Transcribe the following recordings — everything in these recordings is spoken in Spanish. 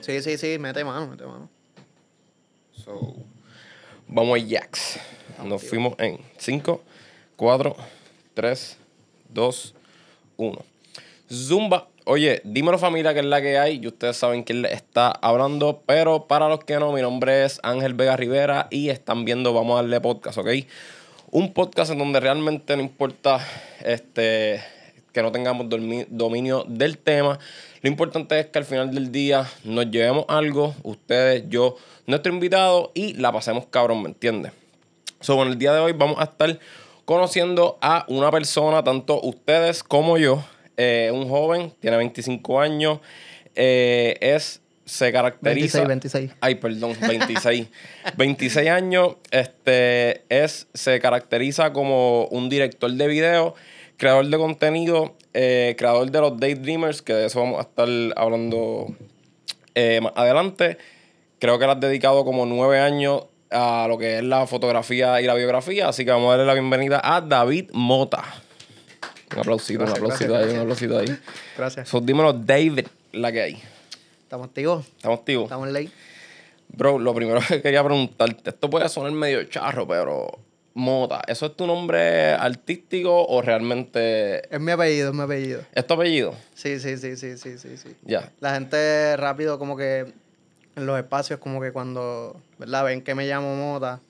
Sí, sí, sí, mete mano, mete mano. So, vamos a Jax. Nos fuimos en 5, 4, 3, 2, 1. Zumba. Oye, dímelo familia que es la que hay y ustedes saben quién le está hablando, pero para los que no, mi nombre es Ángel Vega Rivera y están viendo Vamos a darle podcast, ¿ok? Un podcast en donde realmente no importa este, que no tengamos dominio del tema. Lo importante es que al final del día nos llevemos algo, ustedes, yo, nuestro invitado y la pasemos cabrón, ¿me entiendes? So, en el día de hoy vamos a estar conociendo a una persona, tanto ustedes como yo, eh, un joven, tiene 25 años, eh, es se caracteriza. 26, 26. Ay, perdón, 26. 26 años, este, es, se caracteriza como un director de video, creador de contenido, eh, creador de los Daydreamers, que de eso vamos a estar hablando más adelante. Creo que le has dedicado como nueve años a lo que es la fotografía y la biografía, así que vamos a darle la bienvenida a David Mota. Un aplausito, un aplausito ahí, un aplausito ahí. Gracias. So, dímelo, David, la que hay. ¿Estamos activos? ¿Estamos activos? Estamos en ley. Bro, lo primero que quería preguntarte, esto puede sonar medio charro, pero Mota, ¿eso es tu nombre artístico o realmente...? Es mi apellido, es mi apellido. ¿Es tu apellido? Sí, sí, sí, sí, sí, sí, sí. Ya. La gente rápido como que en los espacios como que cuando, ¿verdad? Ven que me llamo Mota,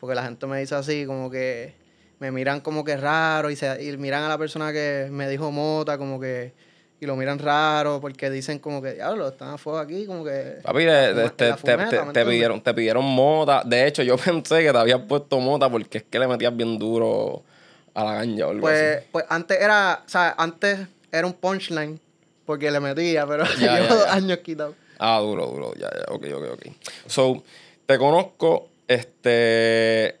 porque la gente me dice así, como que me miran como que raro y, se, y miran a la persona que me dijo mota como que y lo miran raro porque dicen como que diablo están a fuego aquí como que papi te, te, pidieron te pidieron mota. De hecho yo pensé que te habías puesto mota porque es que le metías bien duro a la ganja o algo pues pues antes era o sea antes era un punchline porque le metía pero llevo dos años quitado. Ah duro duro. Ya ya ok ok ok. So te conozco este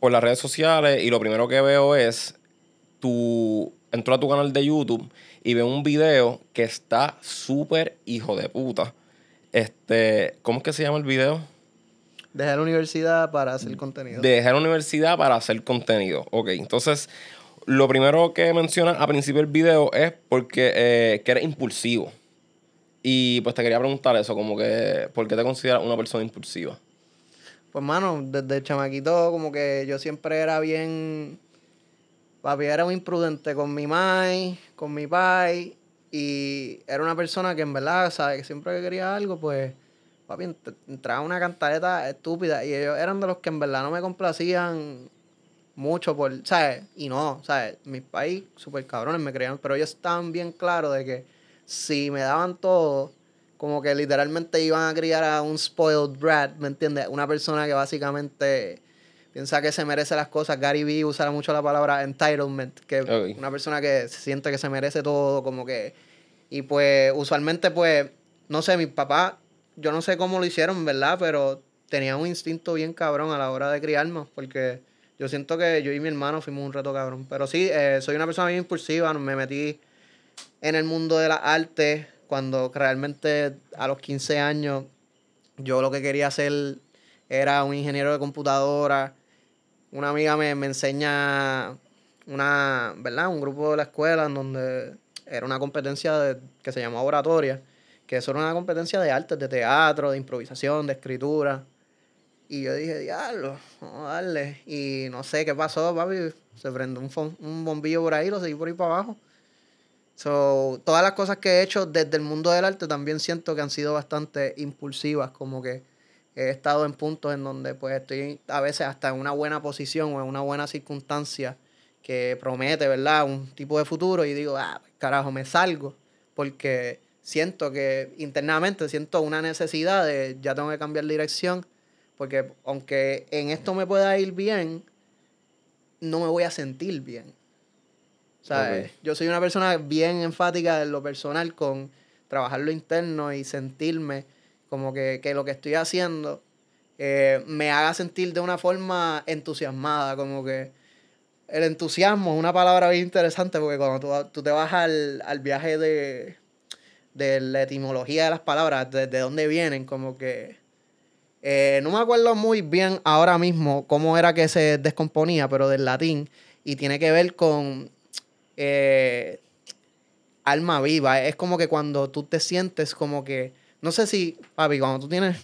por las redes sociales y lo primero que veo es tu. Entro a tu canal de YouTube y veo un video que está súper hijo de puta. Este. ¿Cómo es que se llama el video? Dejé la universidad para hacer contenido. Dejé la universidad para hacer contenido. Ok, entonces. Lo primero que mencionas a principio del video es porque eh, que eres impulsivo. Y pues te quería preguntar eso, como que, ¿por qué te consideras una persona impulsiva? Pues, mano, desde chamaquito, como que yo siempre era bien. Papi era muy imprudente con mi mai, con mi pai. Y era una persona que en verdad, ¿sabes? Que siempre que quería algo, pues. Papi, entraba una cantareta estúpida. Y ellos eran de los que en verdad no me complacían mucho por, ¿sabes? Y no, ¿sabes? Mis pais, súper cabrones, me creían. Pero ellos estaban bien claros de que si me daban todo como que literalmente iban a criar a un spoiled brat, ¿me entiendes? Una persona que básicamente piensa que se merece las cosas. Gary Vee usa mucho la palabra entitlement, que es una persona que se siente que se merece todo, como que... Y pues usualmente pues, no sé, mi papá, yo no sé cómo lo hicieron, ¿verdad? Pero tenía un instinto bien cabrón a la hora de criarnos, porque yo siento que yo y mi hermano fuimos un reto cabrón. Pero sí, eh, soy una persona bien impulsiva, me metí en el mundo de las artes cuando realmente a los 15 años yo lo que quería hacer era un ingeniero de computadora. Una amiga me, enseña una, ¿verdad? Un grupo de la escuela en donde era una competencia que se llamaba oratoria, que eso era una competencia de artes, de teatro, de improvisación, de escritura. Y yo dije, diablo, vamos a darle. Y no sé qué pasó, papi. Se prendió un, un bombillo por ahí, lo seguí por ahí para abajo. So, todas las cosas que he hecho desde el mundo del arte también siento que han sido bastante impulsivas, como que he estado en puntos en donde pues estoy a veces hasta en una buena posición o en una buena circunstancia que promete, ¿verdad? Un tipo de futuro y digo, ah, carajo, me salgo porque siento que internamente siento una necesidad de ya tengo que cambiar dirección porque aunque en esto me pueda ir bien, no me voy a sentir bien. ¿sabes? Yo soy una persona bien enfática en lo personal con trabajar lo interno y sentirme como que, lo que estoy haciendo eh, me haga sentir de una forma entusiasmada, como que el entusiasmo es una palabra bien interesante porque cuando tú, te vas al, viaje de, de la etimología de las palabras, de, dónde vienen, como que... Eh, no me acuerdo muy bien ahora mismo cómo era que se descomponía, pero del latín, y tiene que ver con eh, alma viva. Es como que cuando tú te sientes como que No sé si, papi, cuando tú tienes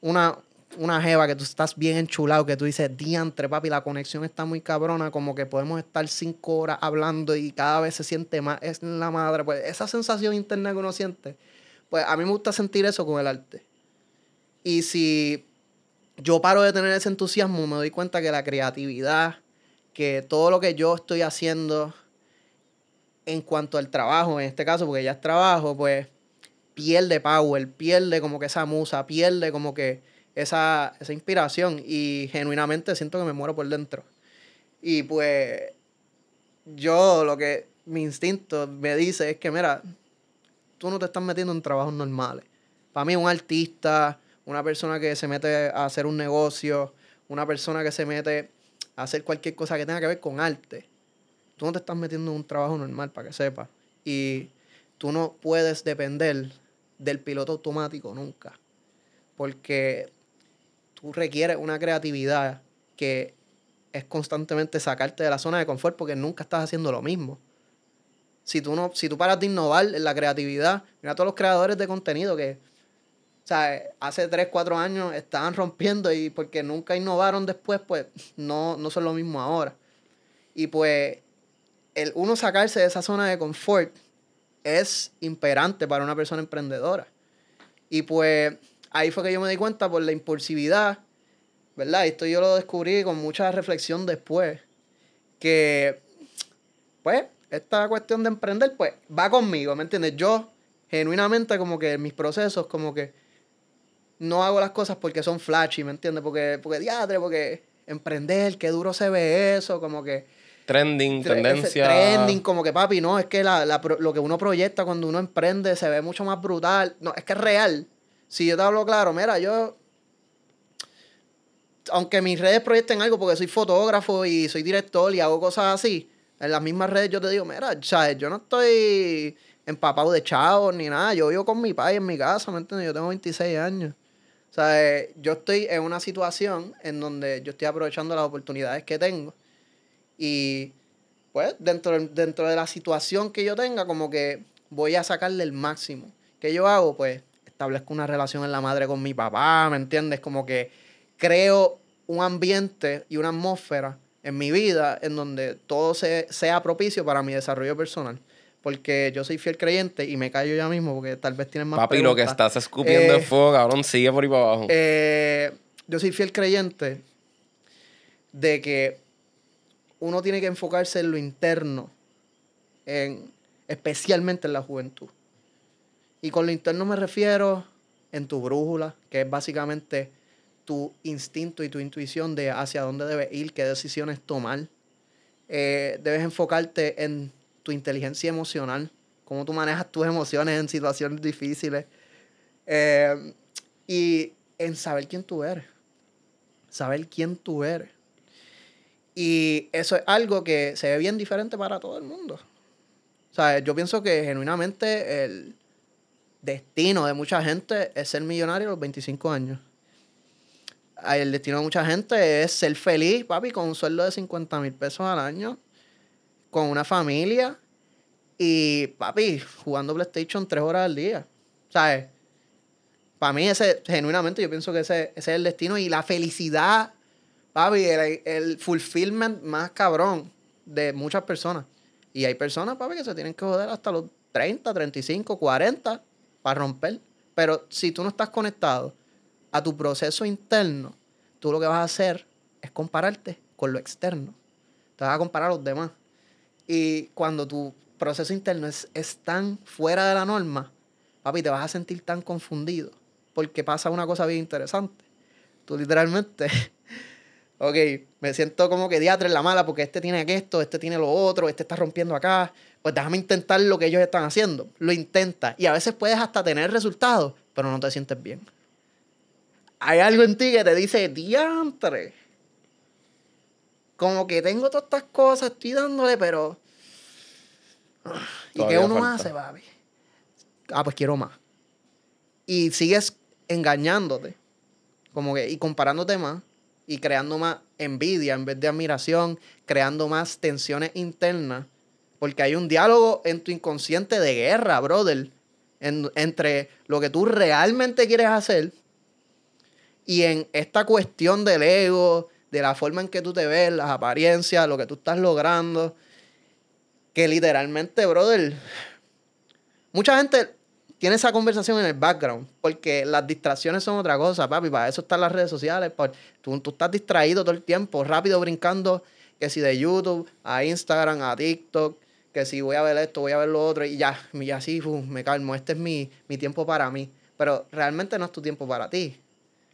una, una jeva que tú estás bien enchulado, que tú dices, diantre, papi, la conexión está muy cabrona, como que podemos estar cinco horas hablando y cada vez se siente más, es la madre, pues esa sensación interna que uno siente, pues a mí me gusta sentir eso con el arte. Y si yo paro de tener ese entusiasmo, me doy cuenta que la creatividad, que todo lo que yo estoy haciendo en cuanto al trabajo, en este caso, porque ya es trabajo, pues pierde power, pierde como que esa musa, pierde como que esa, esa inspiración y genuinamente siento que me muero por dentro. Y pues yo lo que mi instinto me dice es que, mira, tú no te estás metiendo en trabajos normales. Para mí un artista, una persona que se mete a hacer un negocio, una persona que se mete a hacer cualquier cosa que tenga que ver con arte, tú no te estás metiendo en un trabajo normal, para que sepas. Y tú no puedes depender del piloto automático nunca. Porque tú requieres una creatividad que es constantemente sacarte de la zona de confort porque nunca estás haciendo lo mismo. Si tú, no, si tú paras de innovar en la creatividad, mira a todos los creadores de contenido que o sea, hace 3, 4 años estaban rompiendo y porque nunca innovaron después, pues no, no son lo mismo ahora. Y pues el uno sacarse de esa zona de confort es imperante para una persona emprendedora. Y pues ahí fue que yo me di cuenta por la impulsividad, ¿verdad? Esto yo lo descubrí con mucha reflexión después, que pues esta cuestión de emprender pues va conmigo, ¿me entiendes? Yo genuinamente como que mis procesos como que no hago las cosas porque son flashy, ¿me entiendes? Porque, porque diadre, porque emprender, qué duro se ve eso, como que Trending, tendencia. Trending, como que papi, no, es que la, la, lo que uno proyecta cuando uno emprende se ve mucho más brutal. No, es que es real. Si yo te hablo claro, mira, yo. Aunque mis redes proyecten algo porque soy fotógrafo y soy director y hago cosas así, en las mismas redes yo te digo, mira, ¿sabes? yo no estoy empapado de chavos ni nada. Yo vivo con mi padre en mi casa, ¿me entiendes? Yo tengo 26 años. O sea, yo estoy en una situación en donde yo estoy aprovechando las oportunidades que tengo y pues dentro, dentro de la situación que yo tenga, como que voy a sacarle el máximo. ¿Qué yo hago? Pues establezco una relación en la madre con mi papá, ¿me entiendes? Como que creo un ambiente y una atmósfera en mi vida en donde todo sea propicio para mi desarrollo personal. Porque yo soy fiel creyente y me callo ya mismo porque tal vez tienes más Papi, lo que estás escupiendo de fuego, cabrón, sigue por ahí para abajo. Eh, yo soy fiel creyente de que uno tiene que enfocarse en lo interno, en, especialmente en la juventud. Y con lo interno me refiero en tu brújula, que es básicamente tu instinto y tu intuición de hacia dónde debes ir, qué decisiones tomar. Eh, debes enfocarte en tu inteligencia emocional, cómo tú manejas tus emociones en situaciones difíciles. Eh, y en saber quién tú eres. Saber quién tú eres. Y eso es algo que se ve bien diferente para todo el mundo. O sea, yo pienso que genuinamente el destino de mucha gente es ser millonario a los 25 años. El destino de mucha gente es ser feliz, papi, con un sueldo de 50 mil pesos al año, con una familia y, papi, jugando PlayStation tres horas al día. ¿Sabes? Para mí, ese, genuinamente, yo pienso que ese, ese es el destino y la felicidad papi, el, el fulfillment más cabrón de muchas personas. Y hay personas, papi, que se tienen que joder hasta los 30, 35, 40 para romper. Pero si tú no estás conectado a tu proceso interno, tú lo que vas a hacer es compararte con lo externo. Te vas a comparar a los demás. Y cuando tu proceso interno es, es tan fuera de la norma, papi, te vas a sentir tan confundido. Porque pasa una cosa bien interesante. Tú literalmente ok, me siento como que diatre en la mala porque este tiene esto, este tiene lo otro, este está rompiendo acá. Pues déjame intentar lo que ellos están haciendo. Lo intenta. Y a veces puedes hasta tener resultados, pero no te sientes bien. Hay algo en ti que te dice, diantre. Como que tengo todas estas cosas, estoy dándole, pero. ¿Y qué uno hace, papi? Ah, pues quiero más. Y sigues engañándote. Como que, y comparándote más y creando más envidia en vez de admiración, creando más tensiones internas, porque hay un diálogo en tu inconsciente de guerra, brother. entre lo que tú realmente quieres hacer y en esta cuestión del ego, de la forma en que tú te ves, las apariencias, lo que tú estás logrando, que literalmente, brother, mucha gente tiene esa conversación en el background, porque las distracciones son otra cosa, papi, para eso están las redes sociales, tú, tú estás distraído todo el tiempo, rápido brincando, que si de YouTube a Instagram, a TikTok, que si voy a ver esto, voy a ver lo otro, y ya, y así me calmo, este es mi, mi tiempo para mí, pero realmente no es tu tiempo para ti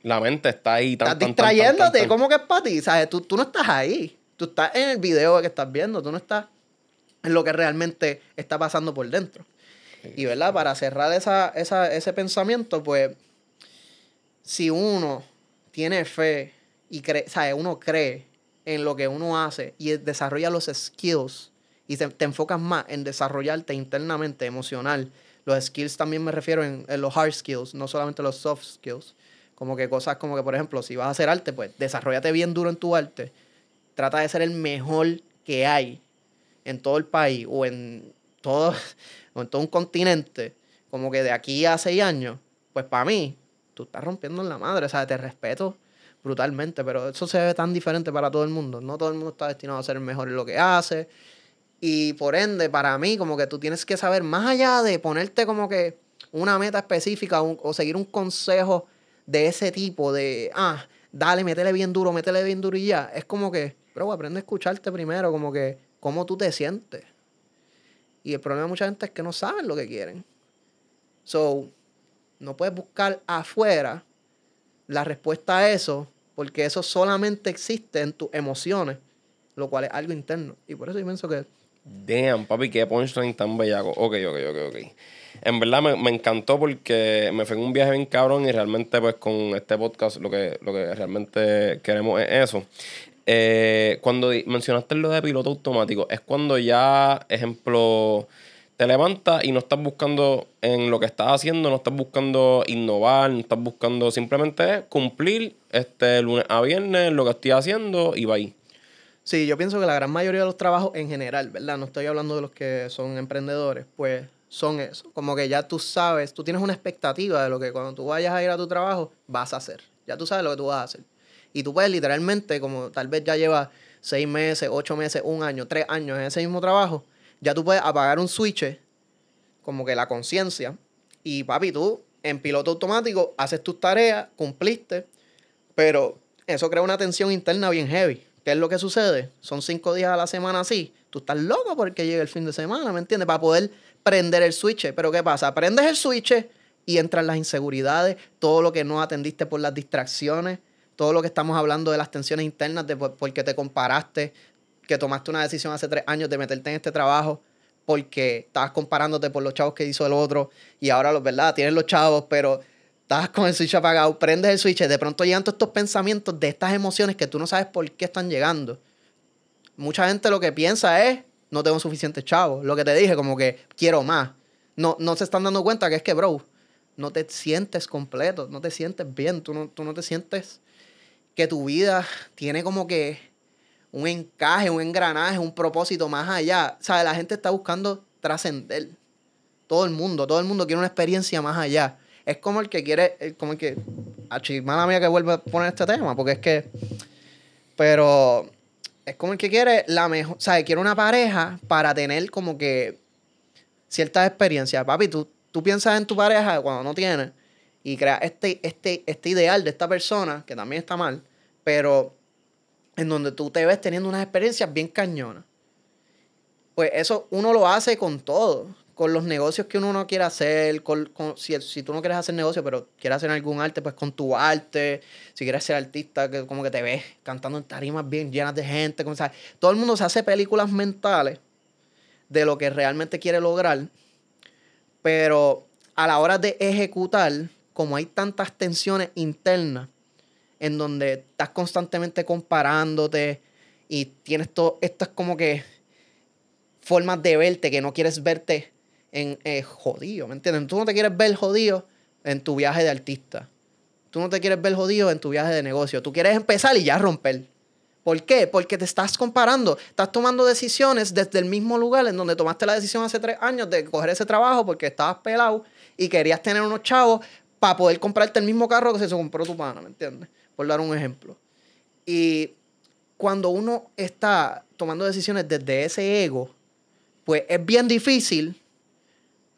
la mente está ahí. Tan, estás distrayéndote. ¿Cómo que es para ti? ¿Sabes? Tú, tú no estás ahí. Tú estás en el video que estás viendo. Tú no estás en lo que realmente está pasando por dentro. Y, ¿verdad? Para cerrar esa, esa, ese pensamiento, pues, si uno tiene fe y cree, ¿sabes? Uno cree en lo que uno hace y desarrolla los skills y te, enfocas más en desarrollarte internamente, emocional. Los skills también me refiero en, en los hard skills, no solamente los soft skills como que cosas como que, por ejemplo, si vas a hacer arte, pues desarrollate bien duro en tu arte. Trata de ser el mejor que hay en todo el país o en todo, o en todo un continente. Como que de aquí a seis años, pues para mí, tú estás rompiendo en la madre. O sea, te respeto brutalmente, pero eso se ve tan diferente para todo el mundo. No todo el mundo está destinado a ser mejor en lo que hace. Y por ende, para mí, como que tú tienes que saber, más allá de ponerte como que una meta específica o seguir un consejo de ese tipo de, ah, dale, métele bien duro, métele bien duro y ya. Es como que, pero aprende a escucharte primero, como que, cómo tú te sientes. Y el problema de mucha gente es que no saben lo que quieren. So, no puedes buscar afuera la respuesta a eso, porque eso solamente existe en tus emociones, lo cual es algo interno. Y por eso yo pienso que. Damn, papi, qué punchline tan bellaco. Ok, ok, ok, ok en verdad me, encantó porque me fue en un viaje bien cabrón y realmente pues con este podcast lo que, lo que realmente queremos es eso. Eh, cuando mencionaste lo de piloto automático, es cuando ya, ejemplo, te levantas y no estás buscando en lo que estás haciendo, no estás buscando innovar, no estás buscando simplemente cumplir este lunes a viernes lo que estoy haciendo y va ahí. Sí, yo pienso que la gran mayoría de los trabajos en general, ¿verdad? No estoy hablando de los que son emprendedores, pues son eso. Como que ya tú sabes, tú tienes una expectativa de lo que cuando tú vayas a ir a tu trabajo vas a hacer. Ya tú sabes lo que tú vas a hacer. Y tú puedes literalmente, como tal vez ya llevas seis meses, ocho meses, un año, tres años en ese mismo trabajo, ya tú puedes apagar un switch, como que la conciencia, y papi, tú en piloto automático haces tus tareas, cumpliste, pero eso crea una tensión interna bien heavy. ¿Qué es lo que sucede? Son cinco días a la semana así. Tú estás loco porque llega el fin de semana, ¿me entiendes? Para poder prender el switch. Pero ¿qué pasa? Prendes el switch y entran las inseguridades, todo lo que no atendiste por las distracciones, todo lo que estamos hablando de las tensiones internas, de porque te comparaste, que tomaste una decisión hace tres años de meterte en este trabajo porque estabas comparándote por los chavos que hizo el otro y ahora, los ¿verdad? Tienes los chavos, pero estás con el switch apagado, prendes el switch, de pronto llegan todos estos pensamientos de estas emociones que tú no sabes por qué están llegando. Mucha gente lo que piensa es, no tengo suficiente chavo. Lo que te dije, como que quiero más. No, no se están dando cuenta que es que, bro, no te sientes completo, no te sientes bien, tú no, tú no te sientes que tu vida tiene como que un encaje, un engranaje, un propósito más allá. O sea, la gente está buscando trascender. Todo el mundo, todo el mundo quiere una experiencia más allá. Es como el que quiere, como el que, mala mía que vuelve a poner este tema, porque es que, pero es como el que quiere la mejor, o quiere una pareja para tener como que ciertas experiencias. Papi, tú, tú piensas en tu pareja cuando no tienes y creas este, este, este ideal de esta persona, que también está mal, pero en donde tú te ves teniendo unas experiencias bien cañonas. Pues eso uno lo hace con todo con los negocios que uno no quiere hacer, si, tú no quieres hacer negocio, pero quieres hacer algún arte, pues con tu arte, si quieres ser artista, que como que te ves cantando en tarimas bien llenas de gente, como, ¿sabes? todo el mundo se hace películas mentales de lo que realmente quiere lograr, pero a la hora de ejecutar, como hay tantas tensiones internas, en donde estás constantemente comparándote y tienes todo, estas como que formas de verte que no quieres verte en eh, jodido, ¿me entiendes? Tú no te quieres ver jodido en tu viaje de artista. Tú no te quieres ver jodido en tu viaje de negocio. Tú quieres empezar y ya romper. ¿Por qué? Porque te estás comparando. Estás tomando decisiones desde el mismo lugar en donde tomaste la decisión hace tres años de coger ese trabajo porque estabas pelado y querías tener unos chavos para poder comprarte el mismo carro que se compró tu pana, ¿me entiendes? Por dar un ejemplo. Y cuando uno está tomando decisiones desde ese ego, pues es bien difícil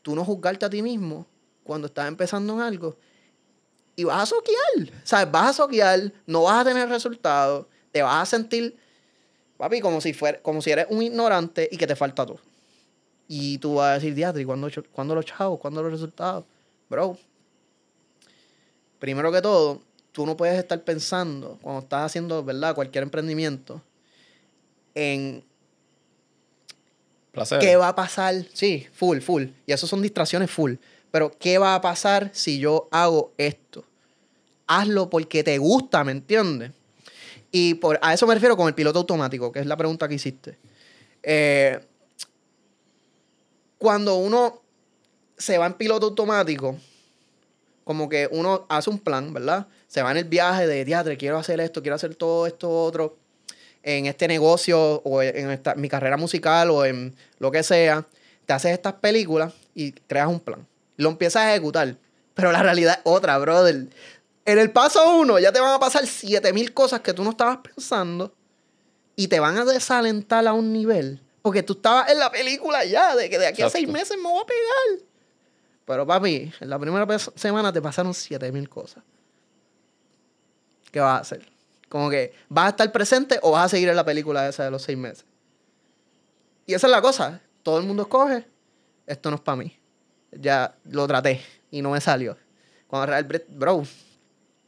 tú no juzgarte a ti mismo cuando estás empezando en algo y vas a soquear, ¿sabes? Vas a soquear, no vas a tener resultados, te vas a sentir, papi, como si, fuera, como si eres un ignorante y que te falta todo. Y tú vas a decir, diatri, ¿cuándo, ¿cuándo los chavos? ¿Cuándo los resultados? Bro, primero que todo, tú no puedes estar pensando, cuando estás haciendo, ¿verdad? Cualquier emprendimiento, en Placer. qué va a pasar. Sí, full, full. Y eso son distracciones full. Pero, ¿qué va a pasar si yo hago esto? Hazlo porque te gusta, ¿me entiendes? Y por, a eso me refiero con el piloto automático, que es la pregunta que hiciste. Eh, cuando uno se va en piloto automático, como que uno hace un plan, ¿verdad? Se va en el viaje de teatro, quiero hacer esto, quiero hacer todo esto, otro, en este negocio o en esta, mi carrera musical o en lo que sea. Te haces estas películas y creas un plan. Lo empiezas a ejecutar. Pero la realidad es otra, brother. En el paso uno ya te van a pasar 7000 cosas que tú no estabas pensando y te van a desalentar a un nivel. Porque tú estabas en la película ya, de que de aquí a seis meses me voy a pegar. Pero papi, en la primera semana te pasaron 7000 cosas. ¿Qué vas a hacer? Como que, ¿vas a estar presente o vas a seguir en la película esa de los seis meses? Y esa es la cosa. Todo el mundo escoge. Esto no es para mí. Ya lo traté y no me salió. Cuando Real bro,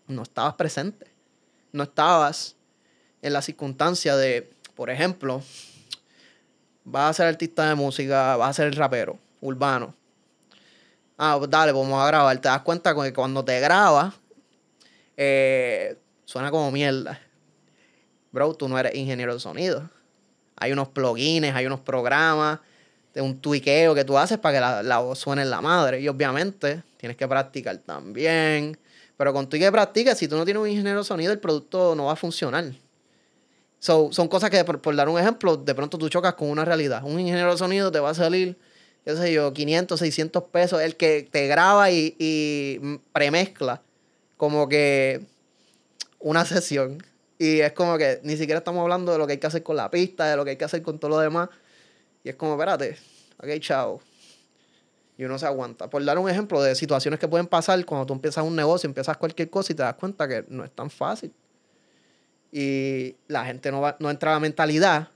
no estabas presente. No estabas en la circunstancia de, por ejemplo, vas a ser artista de música, vas a ser rapero urbano. Ah, pues dale, vamos a grabar. Te das cuenta que cuando te grabas, eh, suena como mierda. Bro, tú no eres ingeniero de sonido. Hay unos plugins, hay unos programas, de un tuiqueo que tú haces para que la, la voz suene en la madre. Y obviamente tienes que practicar también. Pero con tu que practicas, si tú no tienes un ingeniero de sonido, el producto no va a funcionar. So, son cosas que, por, por, dar un ejemplo, de pronto tú chocas con una realidad. Un ingeniero de sonido te va a salir, qué sé yo, 500, 600 pesos, el que te graba y, y premezcla como que una sesión. Y es como que ni siquiera estamos hablando de lo que hay que hacer con la pista, de lo que hay que hacer con todo lo demás. Y es como, espérate, ok, chao. Y uno se aguanta. Por dar un ejemplo de situaciones que pueden pasar cuando tú empiezas un negocio, empiezas cualquier cosa y te das cuenta que no es tan fácil. Y la gente no, va, no entra a la mentalidad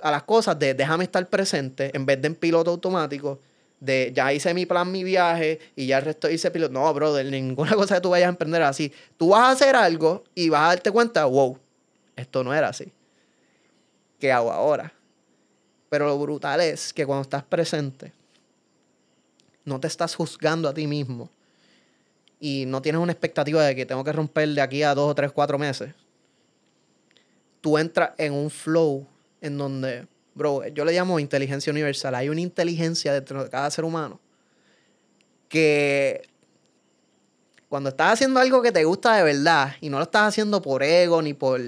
a las cosas de déjame estar presente en vez de en piloto automático de ya hice mi plan, mi viaje y ya el resto hice piloto. No, brother, ninguna cosa que tú vayas a emprender así. Tú vas a hacer algo y vas a darte cuenta, wow, esto no era así. ¿Qué hago ahora? Pero lo brutal es que cuando estás presente, no te estás juzgando a ti mismo y no tienes una expectativa de que tengo que romper de aquí a dos o tres, cuatro meses. Tú entras en un flow en donde bro, yo le llamo inteligencia universal. Hay una inteligencia dentro de cada ser humano que cuando estás haciendo algo que te gusta de verdad y no lo estás haciendo por ego ni por,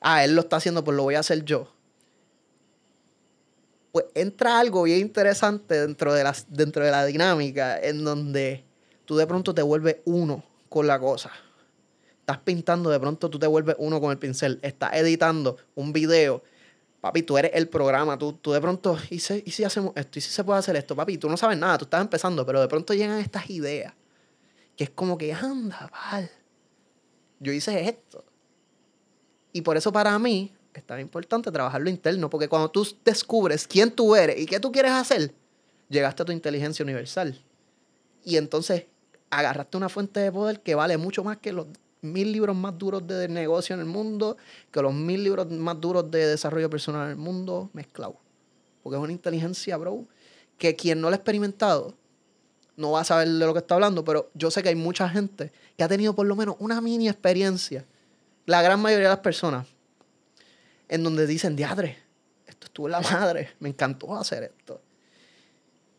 ah, él lo está haciendo, pues lo voy a hacer yo. Pues entra algo bien interesante dentro de, dentro de la dinámica en donde tú de pronto te vuelves uno con la cosa. Estás pintando, de pronto tú te vuelves uno con el pincel. Estás editando un video Papi, tú eres el programa, tú, tú de pronto, ¿y si, ¿y si hacemos esto? ¿Y si se puede hacer esto? Papi, tú no sabes nada, tú estás empezando, pero de pronto llegan estas ideas, que es como que, anda, val, yo hice esto. Y por eso para mí es tan importante trabajar lo interno, porque cuando tú descubres quién tú eres y qué tú quieres hacer, llegaste a tu inteligencia universal. Y entonces agarraste una fuente de poder que vale mucho más que los mil libros más duros de negocio en el mundo que los mil libros más duros de desarrollo personal en el mundo mezclados. Porque es una inteligencia, bro, que quien no lo ha experimentado no va a saber de lo que está hablando, pero yo sé que hay mucha gente que ha tenido por lo menos una mini experiencia, la gran mayoría de las personas, en donde dicen, diadre, esto estuvo en la madre, me encantó hacer esto.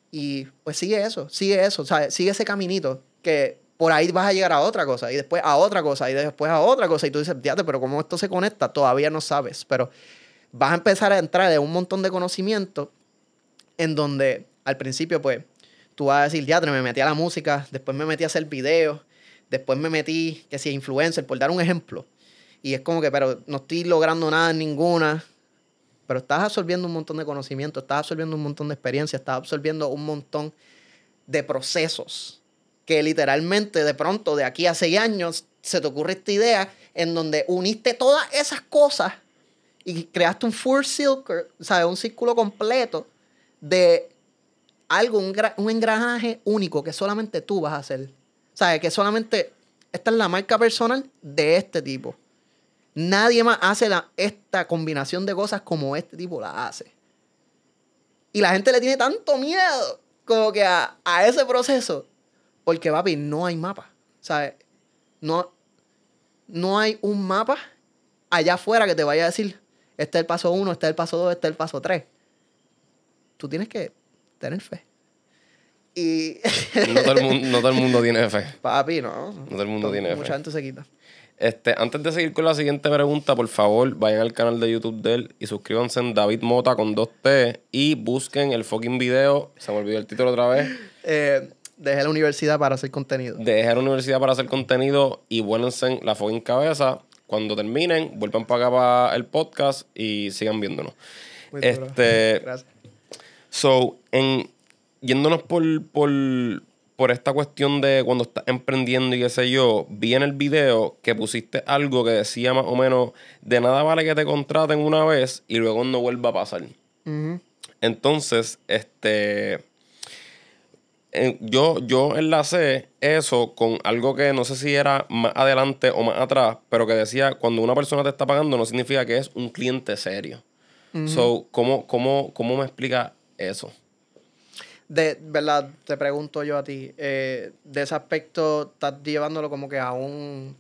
Y pues sigue eso, sigue eso, ¿sabes? sigue ese caminito que por ahí vas a llegar a otra cosa y después a otra cosa y después a otra cosa y tú dices, fíjate, pero ¿cómo esto se conecta? Todavía no sabes, pero vas a empezar a entrar en un montón de conocimiento en donde al principio pues tú vas a decir, me metí a la música, después me metí a hacer videos, después me metí, que si influencer, por dar un ejemplo. Y es como que, pero no estoy logrando nada en ninguna. Pero estás absorbiendo un montón de conocimiento, estás absorbiendo un montón de experiencia, estás absorbiendo un montón de procesos que literalmente de pronto de aquí a seis años se te ocurre esta idea en donde uniste todas esas cosas y creaste un full circle, ¿sabes? Un círculo completo de algo, un, engranaje único que solamente tú vas a hacer. ¿Sabes? Que solamente esta es la marca personal de este tipo. Nadie más hace la, esta combinación de cosas como este tipo la hace. Y la gente le tiene tanto miedo como que a, a ese proceso. Porque, papi, no hay mapa. ¿Sabes? No, no hay un mapa allá afuera que te vaya a decir, este es el paso uno, este es el paso dos, este es el paso tres. Tú tienes que tener fe. Y... no, todo el mundo, tiene fe. Papi, no. No todo el mundo tiene fe. Mucha gente se quita. Este, antes de seguir con la siguiente pregunta, por favor, vayan al canal de YouTube de él y suscríbanse en David Mota con 2T y busquen el fucking video. Se me olvidó el título otra vez. Eh, dejé la universidad para hacer contenido. Dejé la universidad para hacer contenido y vuélvense la fucking cabeza. Cuando terminen, vuelvan para acá para el podcast y sigan viéndonos. este, Gracias. So, en, yéndonos por, por, por esta cuestión de cuando estás emprendiendo y qué sé yo, vi en el video que pusiste algo que decía más o menos, de nada vale que te contraten una vez y luego no vuelva a pasar. Entonces, este... yo, yo enlacé eso con algo que no sé si era más adelante o más atrás, pero que decía, cuando una persona te está pagando no significa que es un cliente serio. So, ¿cómo, cómo, ¿cómo me explica eso? de verdad, te pregunto yo a ti, eh, de ese aspecto, ¿estás llevándolo como que a un...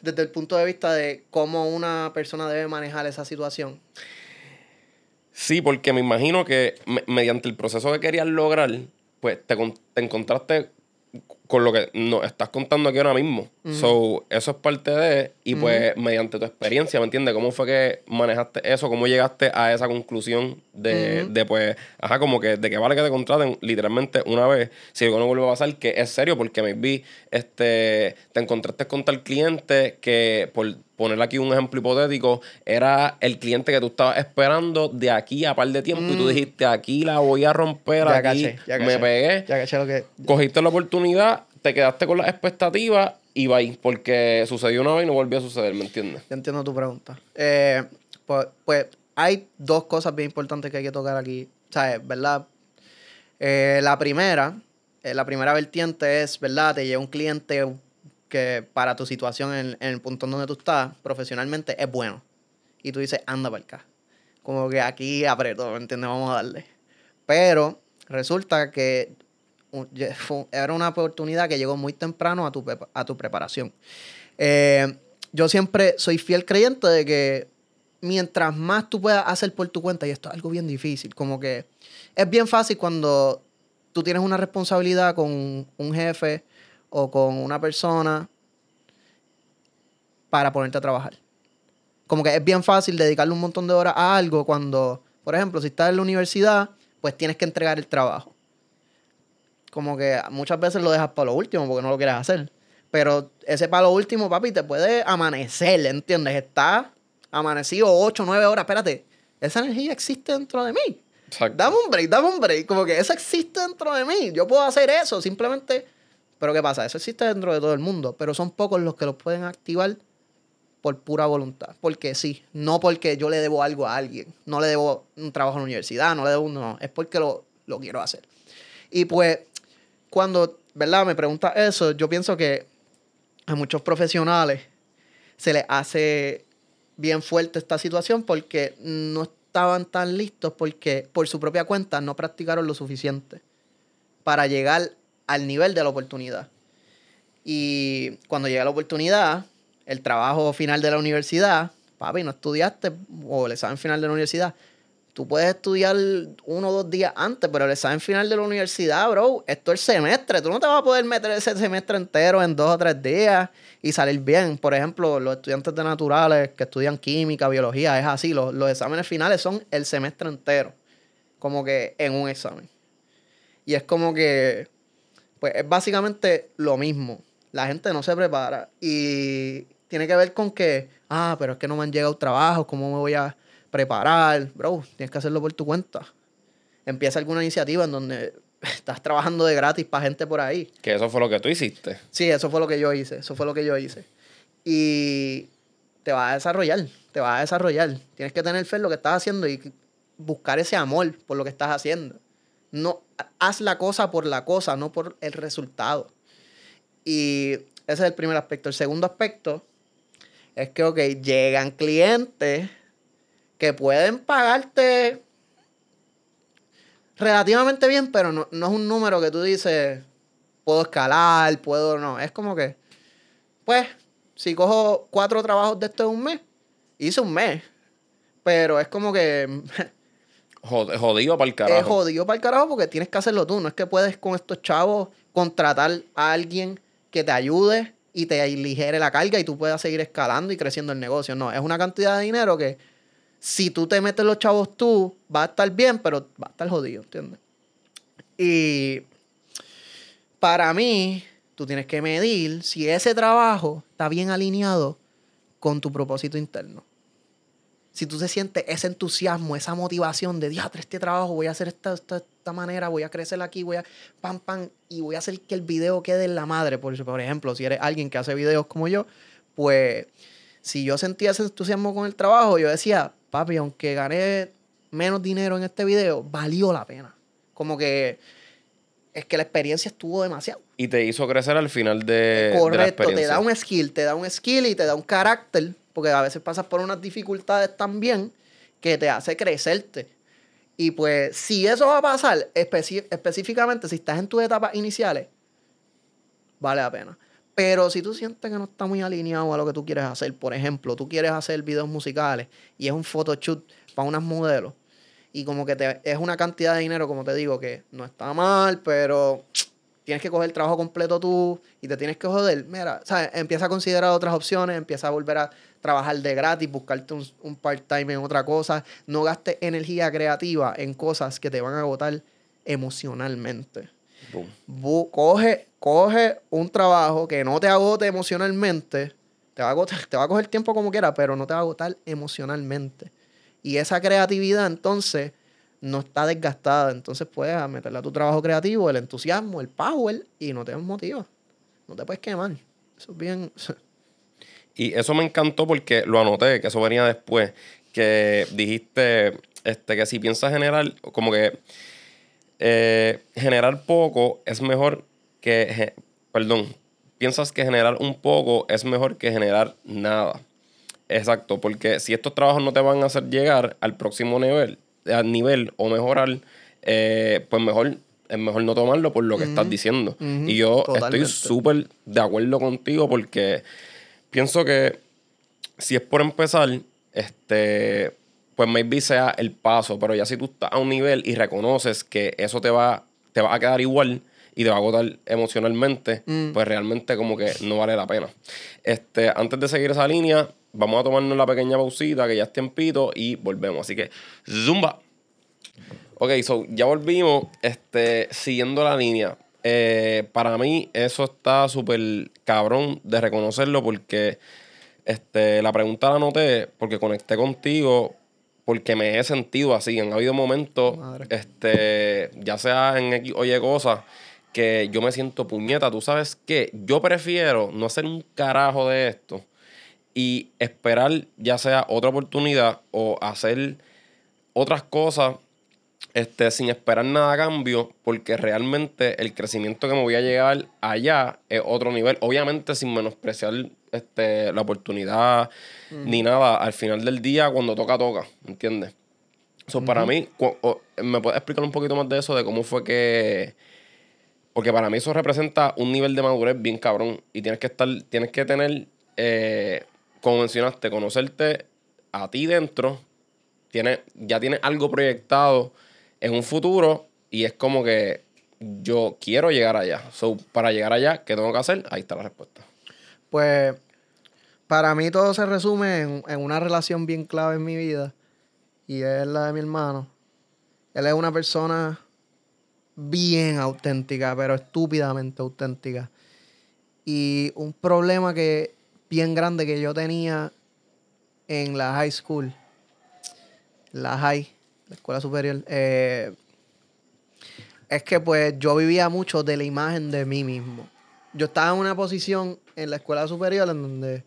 desde el punto de vista de cómo una persona debe manejar esa situación? Sí, porque me imagino que mediante el proceso que querías lograr, pues te, te encontraste con lo que nos estás contando aquí ahora mismo. So, eso es parte de, y pues mediante tu experiencia, ¿me entiendes? ¿Cómo fue que manejaste eso? ¿Cómo llegaste a esa conclusión de, de pues, ajá, como que de que vale que te contraten literalmente una vez, si algo no vuelve a pasar, que es serio, porque me vi, este, te encontraste con tal cliente que por poner aquí un ejemplo hipotético, era el cliente que tú estabas esperando de aquí a par de tiempo y tú mm. dijiste, aquí la voy a romper, aquí me pegué, ya caché lo que... cogiste la oportunidad, te quedaste con las expectativas y va porque sucedió una vez y no volvió a suceder, ¿me entiendes? Yo entiendo tu pregunta. Eh, pues, pues, hay dos cosas bien importantes que hay que tocar aquí, ¿sabes? ¿Verdad? Eh, la primera, eh, la primera vertiente es, ¿verdad? Te llega un cliente que para tu situación en, el punto donde tú estás profesionalmente es bueno. Y tú dices, anda para acá. Como que aquí aprieto, ¿me entiendes? Vamos a darle. Pero resulta que era una oportunidad que llegó muy temprano a tu, a tu preparación. Eh, yo siempre soy fiel creyente de que mientras más tú puedas hacer por tu cuenta, y esto es algo bien difícil, como que es bien fácil cuando tú tienes una responsabilidad con un jefe o con una persona para ponerte a trabajar. Como que es bien fácil dedicarle un montón de horas a algo cuando, por ejemplo, si estás en la universidad, pues tienes que entregar el trabajo. Como que muchas veces lo dejas para lo último porque no lo quieres hacer. Pero ese para lo último, papi, te puede amanecer, ¿entiendes? Está amanecido 8, 9 horas. Espérate, esa energía existe dentro de mí. Dame un break, dame un break. Como que eso existe dentro de mí. Yo puedo hacer eso. Simplemente pero ¿qué pasa? Eso existe dentro de todo el mundo, pero son pocos los que lo pueden activar por pura voluntad. Porque sí, no porque yo le debo algo a alguien, no le debo un trabajo en la universidad, no le debo un... No, es porque lo, lo quiero hacer. Y pues, cuando, ¿verdad? Me pregunta eso, yo pienso que a muchos profesionales se les hace bien fuerte esta situación porque no estaban tan listos porque por su propia cuenta no practicaron lo suficiente para llegar al nivel de la oportunidad. Y cuando llega la oportunidad, el trabajo final de la universidad, papi, no estudiaste, o el examen final de la universidad, tú puedes estudiar uno o dos días antes, pero el examen final de la universidad, bro, esto es el semestre. Tú no te vas a poder meter ese semestre entero en dos o tres días y salir bien. Por ejemplo, los estudiantes de naturales que estudian química, biología, es así. Los, los exámenes finales son el semestre entero, como que en un examen. Y es como que, pues es básicamente lo mismo. La gente no se prepara y tiene que ver con que, ah, pero es que no me han llegado trabajos, ¿cómo me voy a preparar? Bro, tienes que hacerlo por tu cuenta. Empieza alguna iniciativa en donde estás trabajando de gratis para gente por ahí. Que eso fue lo que tú hiciste. Sí, eso fue lo que yo hice, eso fue lo que yo hice. Y te vas a desarrollar, te vas a desarrollar. Tienes que tener fe en lo que estás haciendo y buscar ese amor por lo que estás haciendo. No, haz la cosa por la cosa, no por el resultado. Y ese es el primer aspecto. El segundo aspecto es que, ok, llegan clientes que pueden pagarte relativamente bien, pero no, no es un número que tú dices, puedo escalar, puedo, no. Es como que, pues, si cojo cuatro trabajos de esto en un mes, hice un mes. Pero es como que. Jodido para el carajo. Es jodido para el carajo porque tienes que hacerlo tú. No es que puedes con estos chavos contratar a alguien que te ayude y te aligere la carga y tú puedas seguir escalando y creciendo el negocio. No, es una cantidad de dinero que si tú te metes los chavos tú, va a estar bien, pero va a estar jodido, ¿entiendes? Y para mí, tú tienes que medir si ese trabajo está bien alineado con tu propósito interno. Si tú te sientes ese entusiasmo, esa motivación de, diatre, este trabajo, voy a hacer esta, esta, esta, manera, voy a crecer aquí, voy a pam, pam, y voy a hacer que el video quede en la madre. Por, por ejemplo, si eres alguien que hace videos como yo, pues si yo sentía ese entusiasmo con el trabajo, yo decía, papi, aunque gané menos dinero en este video, valió la pena. Como que es que la experiencia estuvo demasiado. Y te hizo crecer al final de, Correcto, te da un skill, te da un skill y te da un carácter, porque a veces pasas por unas dificultades también que te hace crecerte. Y pues, si eso va a pasar, específicamente si estás en tus etapas iniciales, vale la pena. Pero si tú sientes que no está muy alineado a lo que tú quieres hacer, por ejemplo, tú quieres hacer videos musicales y es un photoshoot para unas modelos, y como que te, es una cantidad de dinero, como te digo, que no está mal, pero tienes que coger el trabajo completo tú y te tienes que joder. Mira, ¿sabes? empieza a considerar otras opciones, empieza a volver a trabajar de gratis, buscarte un, part-time en otra cosa. No gastes energía creativa en cosas que te van a agotar emocionalmente. coge, coge un trabajo que no te agote emocionalmente. Te va, a te va a coger tiempo como quiera, pero no te va a agotar emocionalmente. Y esa creatividad entonces no está desgastada. Entonces puedes meterle a tu trabajo creativo el entusiasmo, el power y no te motiva. No te puedes quemar. Eso es bien. Y eso me encantó porque lo anoté, que eso venía después. Que dijiste este, que si piensas generar, como que eh, generar poco es mejor que. Perdón. Piensas que generar un poco es mejor que generar nada. Exacto, porque si estos trabajos no te van a hacer llegar al próximo nivel, al nivel o mejorar, eh, pues mejor es mejor no tomarlo por lo que estás diciendo. y yo estoy súper de acuerdo contigo porque pienso que si es por empezar, este, pues maybe sea el paso, pero ya si tú estás a un nivel y reconoces que eso te va, te va a quedar igual y te va a agotar emocionalmente, mm. pues realmente como que no vale la pena. Este, antes de seguir esa línea, vamos a tomarnos la pequeña pausita que ya es tiempito y volvemos. Así que, zumba. Ok, so ya volvimos, este, siguiendo la línea. Eh, para mí eso está súper cabrón de reconocerlo porque este, la pregunta la anoté porque conecté contigo porque me he sentido así. Han habido momentos, este, ya sea en X oye cosas, que yo me siento puñeta. Tú sabes que yo prefiero no hacer un carajo de esto y esperar ya sea otra oportunidad o hacer otras cosas este, sin esperar nada a cambio, porque realmente el crecimiento que me voy a llegar allá es otro nivel. Obviamente sin menospreciar este, la oportunidad ni nada. Al final del día, cuando toca, toca, ¿entiendes? So, Para mí, ¿me puedes explicar un poquito más de eso? De cómo fue que... Porque para mí eso representa un nivel de madurez bien cabrón. Y tienes que estar, tienes que tener eh, como mencionaste, conocerte a ti dentro, ya tienes algo proyectado en un futuro y es como que yo quiero llegar allá. So, para llegar allá, ¿qué tengo que hacer? Ahí está la respuesta. Pues para mí todo se resume en, en una relación bien clave en mi vida y es la de mi hermano. Él es una persona bien auténtica, pero estúpidamente auténtica. Y un problema que bien grande que yo tenía en la high school, la high, la escuela superior, eh, es que pues yo vivía mucho de la imagen de mí mismo. Yo estaba en una posición en la escuela superior en donde,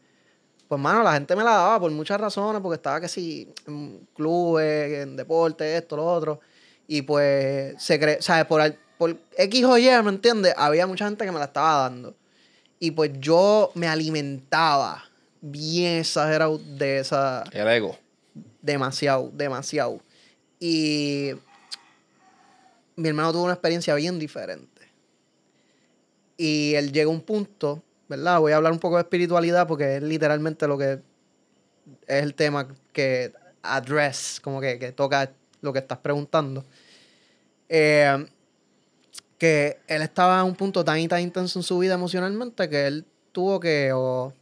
pues mano, la gente me la daba por muchas razones, porque estaba que sí, en clubes, en deporte, esto, lo otro. Y pues se ¿sabes? Por, por X o Y, ¿me entiendes? Había mucha gente que me la estaba dando. Y pues yo me alimentaba bien exagerado de esa. El ego. Demasiado, demasiado. Y mi hermano tuvo una experiencia bien diferente. Y él llegó a un punto, ¿verdad? Voy a hablar un poco de espiritualidad porque es literalmente lo que es el tema que address, como que, que toca lo que estás preguntando. Eh, que él estaba a un punto tan intenso en su vida emocionalmente que él tuvo que, lo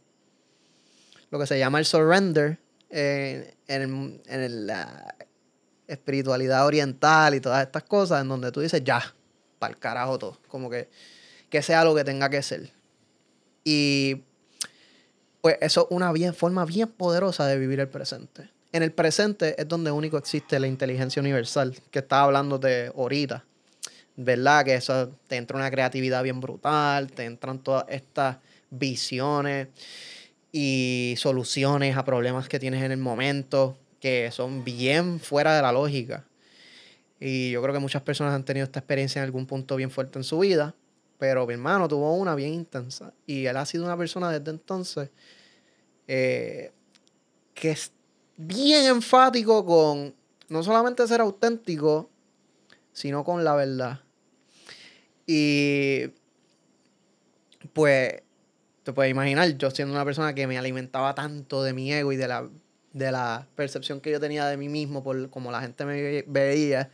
que se llama el surrender, eh, en, en la espiritualidad oriental y todas estas cosas, en donde tú dices, ya, para el carajo todo, como que, que sea lo que tenga que ser. Y pues eso es una bien, forma bien poderosa de vivir el presente. En el presente es donde único existe la inteligencia universal, que estaba hablando de ahorita. ¿Verdad? Que eso te entra una creatividad bien brutal, te entran todas estas visiones y soluciones a problemas que tienes en el momento, que son bien fuera de la lógica. Y yo creo que muchas personas han tenido esta experiencia en algún punto bien fuerte en su vida, pero mi hermano tuvo una bien intensa. Y él ha sido una persona desde entonces eh, que es bien enfático con no solamente ser auténtico, sino con la verdad. Y pues te puedes imaginar, yo siendo una persona que me alimentaba tanto de mi ego y de la, de la percepción que yo tenía de mí mismo por como la gente me veía,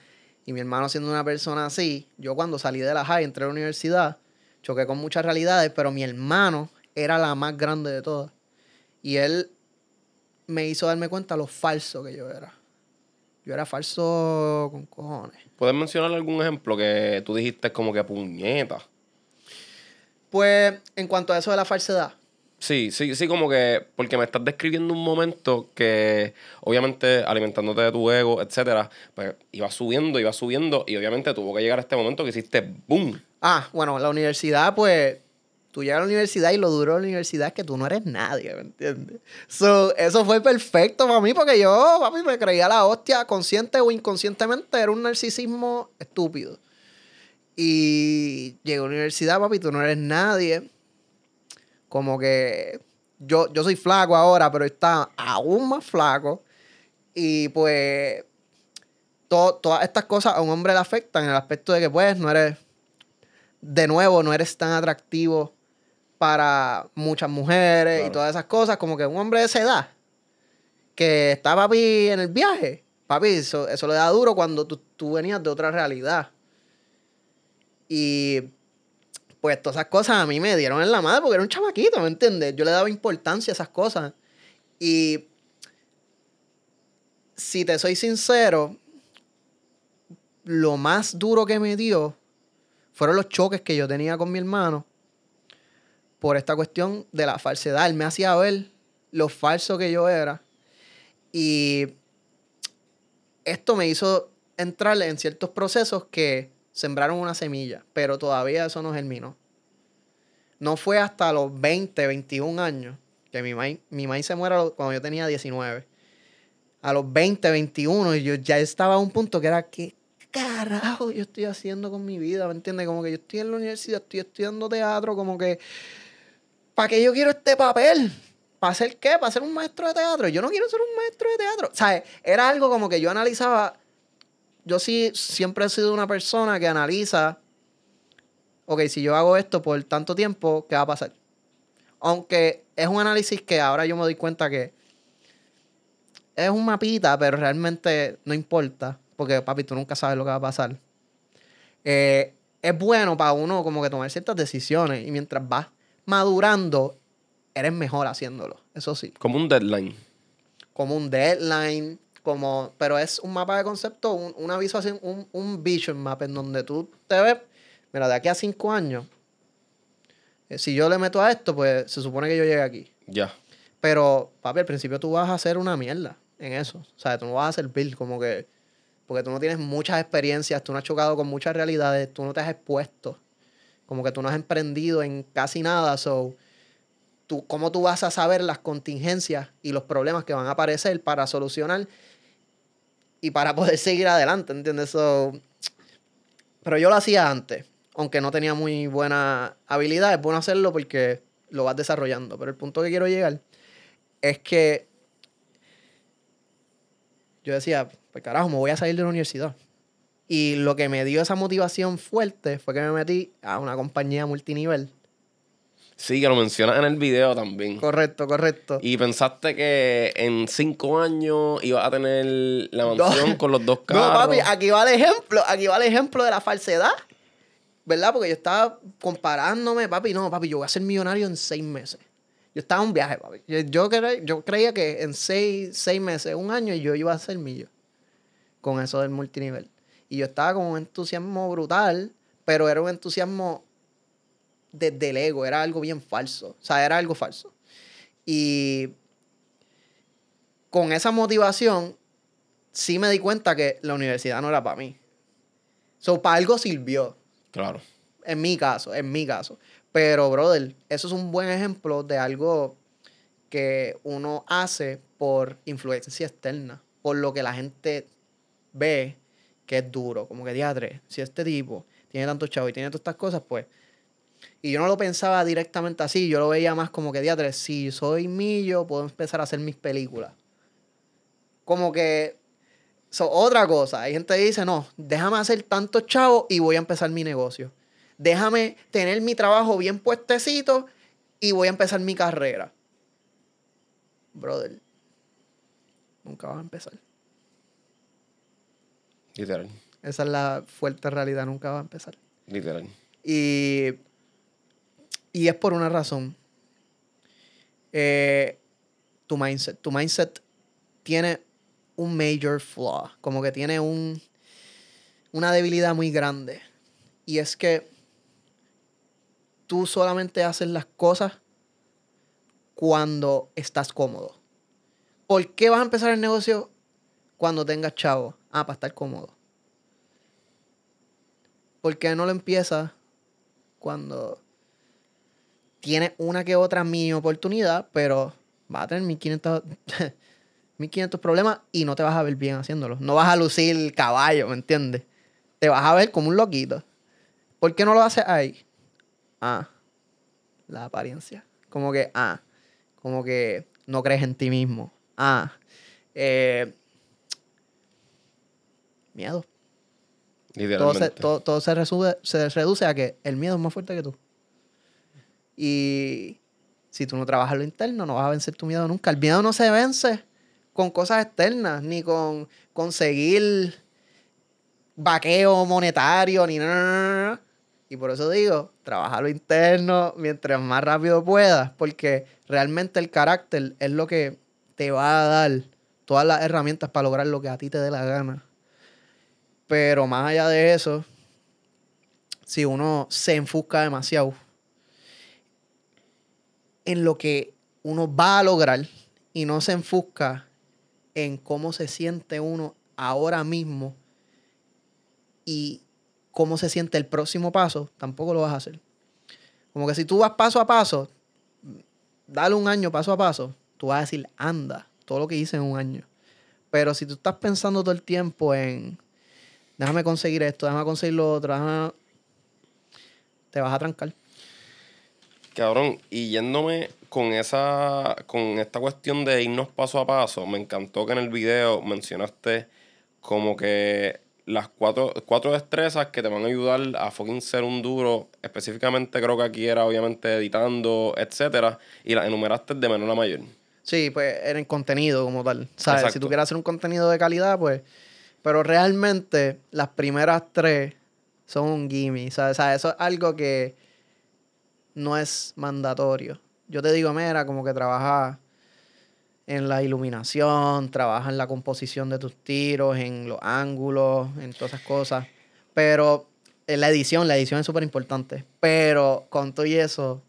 y mi hermano siendo una persona así, yo cuando salí de la high, entré a la universidad, choqué con muchas realidades, pero mi hermano era la más grande de todas. Y él me hizo darme cuenta lo falso que yo era. Yo era falso con cojones. ¿Puedes mencionar algún ejemplo que tú dijiste como que puñeta? Pues en cuanto a eso de la falsedad. Sí, sí, sí, como que porque me estás describiendo un momento que obviamente alimentándote de tu ego, etcétera, pues iba subiendo, iba subiendo y obviamente tuvo que llegar a este momento que hiciste boom. Ah, bueno, la universidad pues tú llegas a la universidad y lo duro de la universidad es que tú no eres nadie, ¿me entiendes? So, eso fue perfecto para mí porque yo, papi, me creía la hostia, consciente o inconscientemente, era un narcisismo estúpido. Y llegué a la universidad, papi, tú no eres nadie. Como que yo, yo soy flaco ahora, pero está aún más flaco. Y pues todas estas cosas a un hombre le afectan en el aspecto de que pues no eres, de nuevo, no eres tan atractivo para muchas mujeres y todas esas cosas, como que un hombre de esa edad que está papi en el viaje, papi, eso, eso le da duro cuando tú, tú venías de otra realidad. Y pues todas esas cosas a mí me dieron en la madre porque era un chamaquito, ¿me entiendes? Yo le daba importancia a esas cosas. Y si te soy sincero, lo más duro que me dio fueron los choques que yo tenía con mi hermano por esta cuestión de la falsedad. Me hacía ver lo falso que yo era. Y esto me hizo entrar en ciertos procesos que sembraron una semilla, pero todavía eso no germinó. No fue hasta los 20, 21 años que mi maíz, mi se muera cuando yo tenía 19. A los 20, 21, yo ya estaba a un punto que era, ¿qué carajo yo estoy haciendo con mi vida? ¿Me entiendes? Como que yo estoy en la universidad, estoy estudiando teatro, como que ¿para qué yo quiero este papel? ¿Para ser qué? ¿Para ser un maestro de teatro? Yo no quiero ser un maestro de teatro. ¿Sabes? Era algo como que yo analizaba. Yo sí siempre he sido una persona que analiza. Ok, si yo hago esto por tanto tiempo, ¿qué va a pasar? Aunque es un análisis que ahora yo me doy cuenta que es un mapita, pero realmente no importa. Porque, papi, tú nunca sabes lo que va a pasar. Eh, es bueno para uno como que tomar ciertas decisiones. Y mientras vas madurando, eres mejor haciéndolo. Eso sí. Como un deadline. Como un deadline. como, pero es un mapa de concepto, un, una visualización, un, un vision map en donde tú te ves, mira, de aquí a cinco años, eh, si yo le meto a esto, pues se supone que yo llegue aquí. Ya. Pero, papi, al principio tú vas a hacer una mierda en eso. O sea, tú no vas a servir como que... Porque tú no tienes muchas experiencias, tú no has chocado con muchas realidades, tú no te has expuesto. Como que tú no has emprendido en casi nada. So, tú, ¿cómo tú vas a saber las contingencias y los problemas que van a aparecer para solucionar y para poder seguir adelante? ¿Entiendes? So, pero yo lo hacía antes, aunque no tenía muy buena habilidad. Es bueno hacerlo porque lo vas desarrollando. Pero el punto que quiero llegar es que yo decía, pues carajo, me voy a salir de la universidad. Y lo que me dio esa motivación fuerte fue que me metí a una compañía multinivel. Sí, que lo mencionas en el video también. Correcto, correcto. Y pensaste que en cinco años ibas a tener la mansión con los dos carros. No, papi, aquí va el ejemplo, aquí va el ejemplo de la falsedad. ¿Verdad? Porque yo estaba comparándome, papi, no, papi, yo voy a ser millonario en seis meses. Yo estaba en un viaje, papi. Yo, yo, cre- yo creía que en seis, seis meses, un año, yo iba a ser millo con eso del multinivel. Y yo estaba con un entusiasmo brutal, pero era un entusiasmo desde el ego, era algo bien falso. O sea, era algo falso. Y con esa motivación, sí me di cuenta que la universidad no era para mí. So, para algo sirvió. Claro. En mi caso, en mi caso. Pero, brother, eso es un buen ejemplo de algo que uno hace por influencia externa, por lo que la gente ve que es duro. Como que, diatre, si este tipo tiene tanto chavo y tiene todas estas cosas, pues. Y yo no lo pensaba directamente así, yo lo veía más como que, diatre, si soy millo, puedo empezar a hacer mis películas. Como que So, otra cosa, hay gente que dice, no, déjame hacer tantos chavos y voy a empezar mi negocio. Déjame tener mi trabajo bien puestecito y voy a empezar mi carrera. Brother, nunca vas a empezar. Literal. Esa es la fuerte realidad, nunca vas a empezar. Literal. Y, y es por una razón. Eh, tu mindset. Tu mindset tiene un major flaw. Como que tiene un, una debilidad muy grande. Y es que tú solamente haces las cosas cuando estás cómodo. ¿Por qué vas a empezar el negocio cuando tengas chavo? Ah, para estar cómodo. ¿Por qué no lo empiezas cuando tienes una que otra mini oportunidad, pero vas a tener 1500, 1500 problemas y no te vas a ver bien haciéndolo? No vas a lucir caballo, ¿me entiendes? Te vas a ver como un loquito. ¿Por qué no lo haces ahí? Ah, la apariencia. Como que, ah, como que no crees en ti mismo. Ah, eh, miedo. Todo se, Literalmente. todo, todo se, resume- se reduce a que el miedo es más fuerte que tú. Y si tú no trabajas lo interno, no vas a vencer tu miedo nunca. El miedo no se vence con cosas externas, ni con conseguir vaqueo monetario, ni nada. No, no, no. Y por eso digo, trabaja lo interno mientras más rápido puedas, porque realmente el carácter es lo que te va a dar todas las herramientas para lograr lo que a ti te dé la gana. Pero más allá de eso, si uno se enfusca demasiado en lo que uno va a lograr y no se enfusca en cómo se siente uno ahora mismo y cómo se siente el próximo paso, tampoco lo vas a hacer. Como que si tú vas paso a paso, dale un año paso a paso, tú vas a decir, anda, todo lo que hice en un año. Pero si tú estás pensando todo el tiempo en, déjame conseguir esto, déjame conseguir lo otro, déjame- te vas a trancar. Cabrón, y yéndome con esa, con esta cuestión de irnos paso a paso, me encantó que en el video mencionaste como que las cuatro, cuatro destrezas que te van a ayudar a fucking ser un duro, específicamente creo que aquí era obviamente editando, etcétera, y las enumeraste de menor a mayor. Sí, pues en el contenido como tal. ¿Sabes? Si Exacto. tú quieres hacer un contenido de calidad, pues. Pero realmente las primeras tres son un gimme. O sea, eso es algo que no es mandatorio. Yo te digo, mira, como que trabaja en la iluminación, trabaja en la composición de tus tiros, en los ángulos, en todas esas cosas. Pero en la edición, la edición es súper importante. Pero con todo y eso,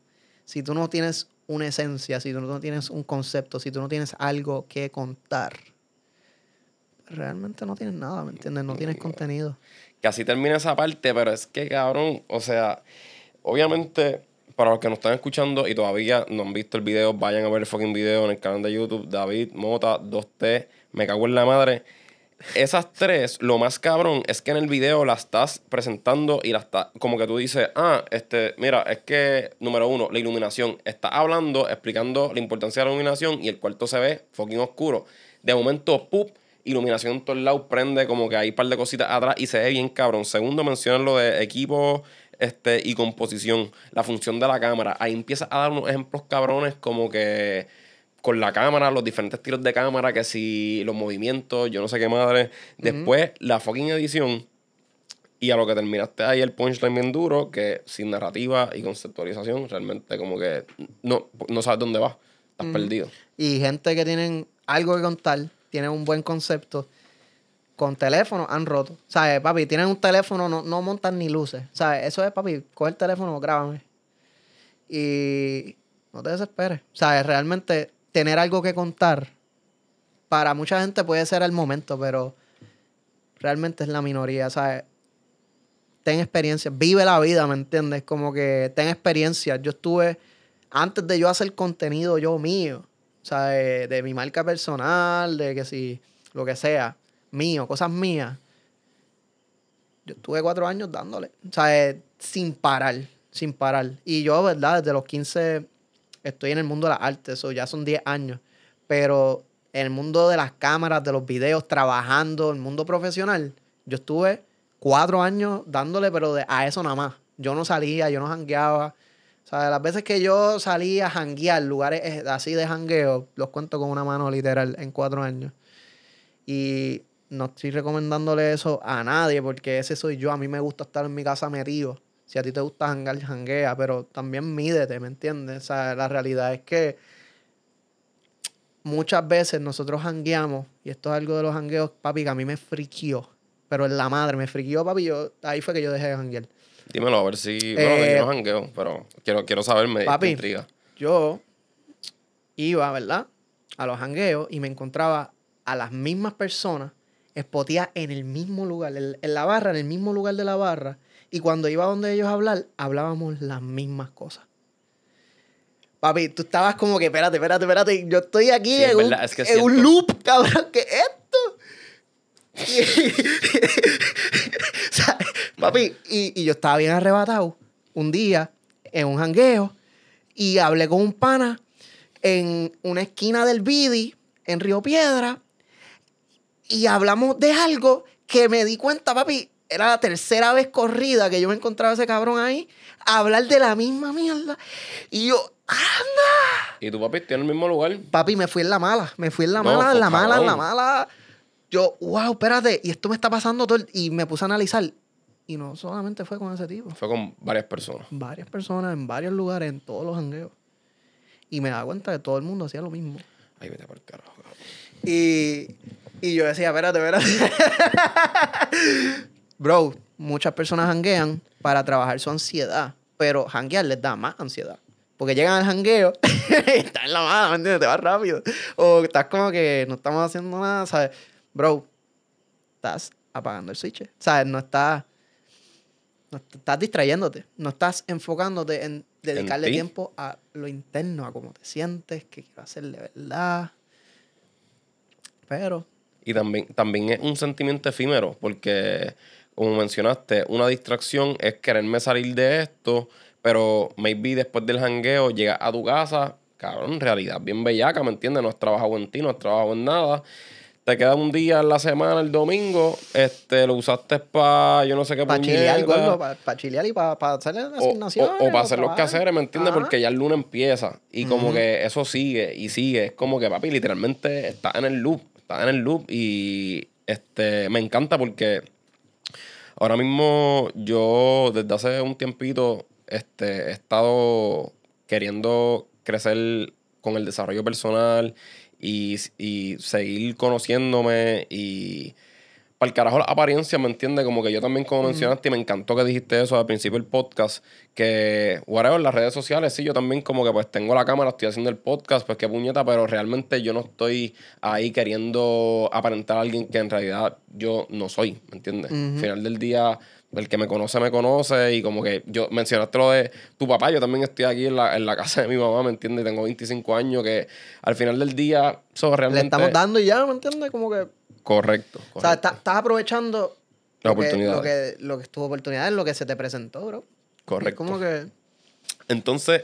si tú no tienes una esencia, si tú no tienes un concepto, si tú no tienes algo que contar, realmente no tienes nada, ¿me entiendes? No tienes contenido. Que así termina esa parte, pero es que, cabrón, o sea, obviamente, para los que nos están escuchando y todavía no han visto el video, vayan a ver el fucking video en el canal de YouTube, David Mota 2T, me cago en la madre. Esas tres, lo más cabrón es que en el video las estás presentando y las estás, como que tú dices, ah, este, mira, es que, número uno, la iluminación. Estás hablando, explicando la importancia de la iluminación y el cuarto se ve fucking oscuro. De momento, ¡pup! Iluminación en todos lados, prende como que hay un par de cositas atrás y se ve bien cabrón. Segundo, mencionan lo de equipo este, y composición, la función de la cámara. Ahí empieza a dar unos ejemplos cabrones como que con la cámara, los diferentes tiros de cámara, que si los movimientos, yo no sé qué madre. Después, la fucking edición. Y a lo que terminaste ahí el punchline bien duro, que sin narrativa y conceptualización, realmente como que no, no sabes dónde vas. Estás perdido. Y gente que tienen algo que contar, tienen un buen concepto, con teléfono han roto. ¿Sabes, papi? Tienen un teléfono, no, no montan ni luces. ¿Sabes? Eso es, papi, coge el teléfono, grábame. Y no te desesperes. ¿Sabes? Realmente tener algo que contar, para mucha gente puede ser el momento, pero realmente es la minoría, ¿sabes? Ten experiencia, vive la vida, ¿me entiendes? Como que ten experiencia. Yo estuve, antes de yo hacer contenido yo mío, ¿sabes? De mi marca personal, de que si, lo que sea, mío, cosas mías. Yo estuve cuatro años dándole, ¿sabes? Sin parar, sin parar. Y yo, ¿verdad? Desde los 15 estoy en el mundo de las artes, eso ya son 10 años, pero en el mundo de las cámaras, de los videos, trabajando, en el mundo profesional, yo estuve cuatro años dándole, pero a eso nada más. Yo no salía, yo no jangueaba. O sea, las veces que yo salía a janguear, lugares eh, así de jangueo, los cuento con una mano literal en cuatro años. Y no estoy recomendándole eso a nadie porque ese soy yo. A mí me gusta estar en mi casa metido. Si a ti te gusta jangar, janguea, pero también mídete, ¿me entiendes? O sea, la realidad es que muchas veces nosotros jangueamos, y esto es algo de los jangueos, papi, que a mí me friquió, pero en la madre me friquió, papi, yo, ahí fue que yo dejé de janguear. Dímelo, a ver si. Bueno, yo no jangueo, pero quiero, quiero saberme. Papi, intriga. yo iba, ¿verdad? A los jangueos y me encontraba a las mismas personas espotía en el mismo lugar, en, la barra, en el mismo lugar de la barra, y cuando iba donde ellos a hablar, hablábamos las mismas cosas. Papi, tú estabas como que, espérate, espérate, espérate, yo estoy aquí en, un, loop, cabrón, ¿qué es esto? papi, y, yo estaba bien arrebatado un día en un jangueo y hablé con un pana en una esquina del Bidi, en Río Piedra, y hablamos de algo que me di cuenta, papi, era la tercera vez corrida que yo me encontraba ese cabrón ahí, a hablar de la misma mierda. Y yo, ¡anda! ¿Y tu papi está en el mismo lugar? Papi, me fui en la mala, me fui en la mala, en la mala, en la mala. Yo, wow, espérate, y esto me está pasando todo. y me puse a analizar. Y no solamente fue con ese tipo. Fue con varias personas. Varias personas, en varios lugares, en todos los jangueos. Y me da cuenta que todo el mundo hacía lo mismo. Ahí vete por el carajo. Y, y yo decía, espérate, espérate. Bro, muchas personas hanguean para trabajar su ansiedad, pero hanguear les da más ansiedad. Porque llegan al hangueo y estás en la mano, ¿me entiendes? Te vas rápido. O estás como que no estamos haciendo nada, ¿sabes? Bro, estás apagando el switch. ¿Sabes? No estás. No estás distrayéndote. No estás enfocándote en dedicarle tiempo a lo interno, a cómo te sientes, qué quiero hacer de verdad. Pero. Y también, también es un sentimiento efímero, porque como mencionaste, una distracción es quererme salir de esto, pero maybe después del jangueo llegas a tu casa, cabrón, en realidad bien bellaca, ¿me entiendes? No has trabajado en ti, no has trabajado en nada. Te queda un día en la semana, el domingo, este, lo usaste para, yo no sé qué Para chilear, para chilear y para hacer las asignaciones. O, para hacer los quehaceres, ¿me entiendes? Porque ya el lunes empieza y como que eso sigue y sigue. Es como que, papi, literalmente está en el loop, está en el loop y este, me encanta porque Ahora mismo yo desde hace un tiempito este, he estado queriendo crecer con el desarrollo personal y, y seguir conociéndome y para el carajo la apariencia, ¿me entiendes? Como que yo también, como mencionaste, y me encantó que dijiste eso al principio del podcast, que, whatever, las redes sociales, sí, yo también como que pues tengo la cámara, estoy haciendo el podcast, pues qué puñeta, pero realmente yo no estoy ahí queriendo aparentar a alguien que en realidad yo no soy, ¿me entiendes? Al final del día, el que me conoce, me conoce, y como que yo mencionaste lo de tu papá, yo también estoy aquí en la, en la casa de mi mamá, ¿me entiendes? Tengo 25 años, que al final del día, eso realmente... Le estamos dando y ya, ¿me entiendes? Como que... Correcto. O sea, estás aprovechando La lo que- oportunidad. Lo que, lo que es tu oportunidad, es lo que se te presentó, bro. Correcto. Es como que... Entonces,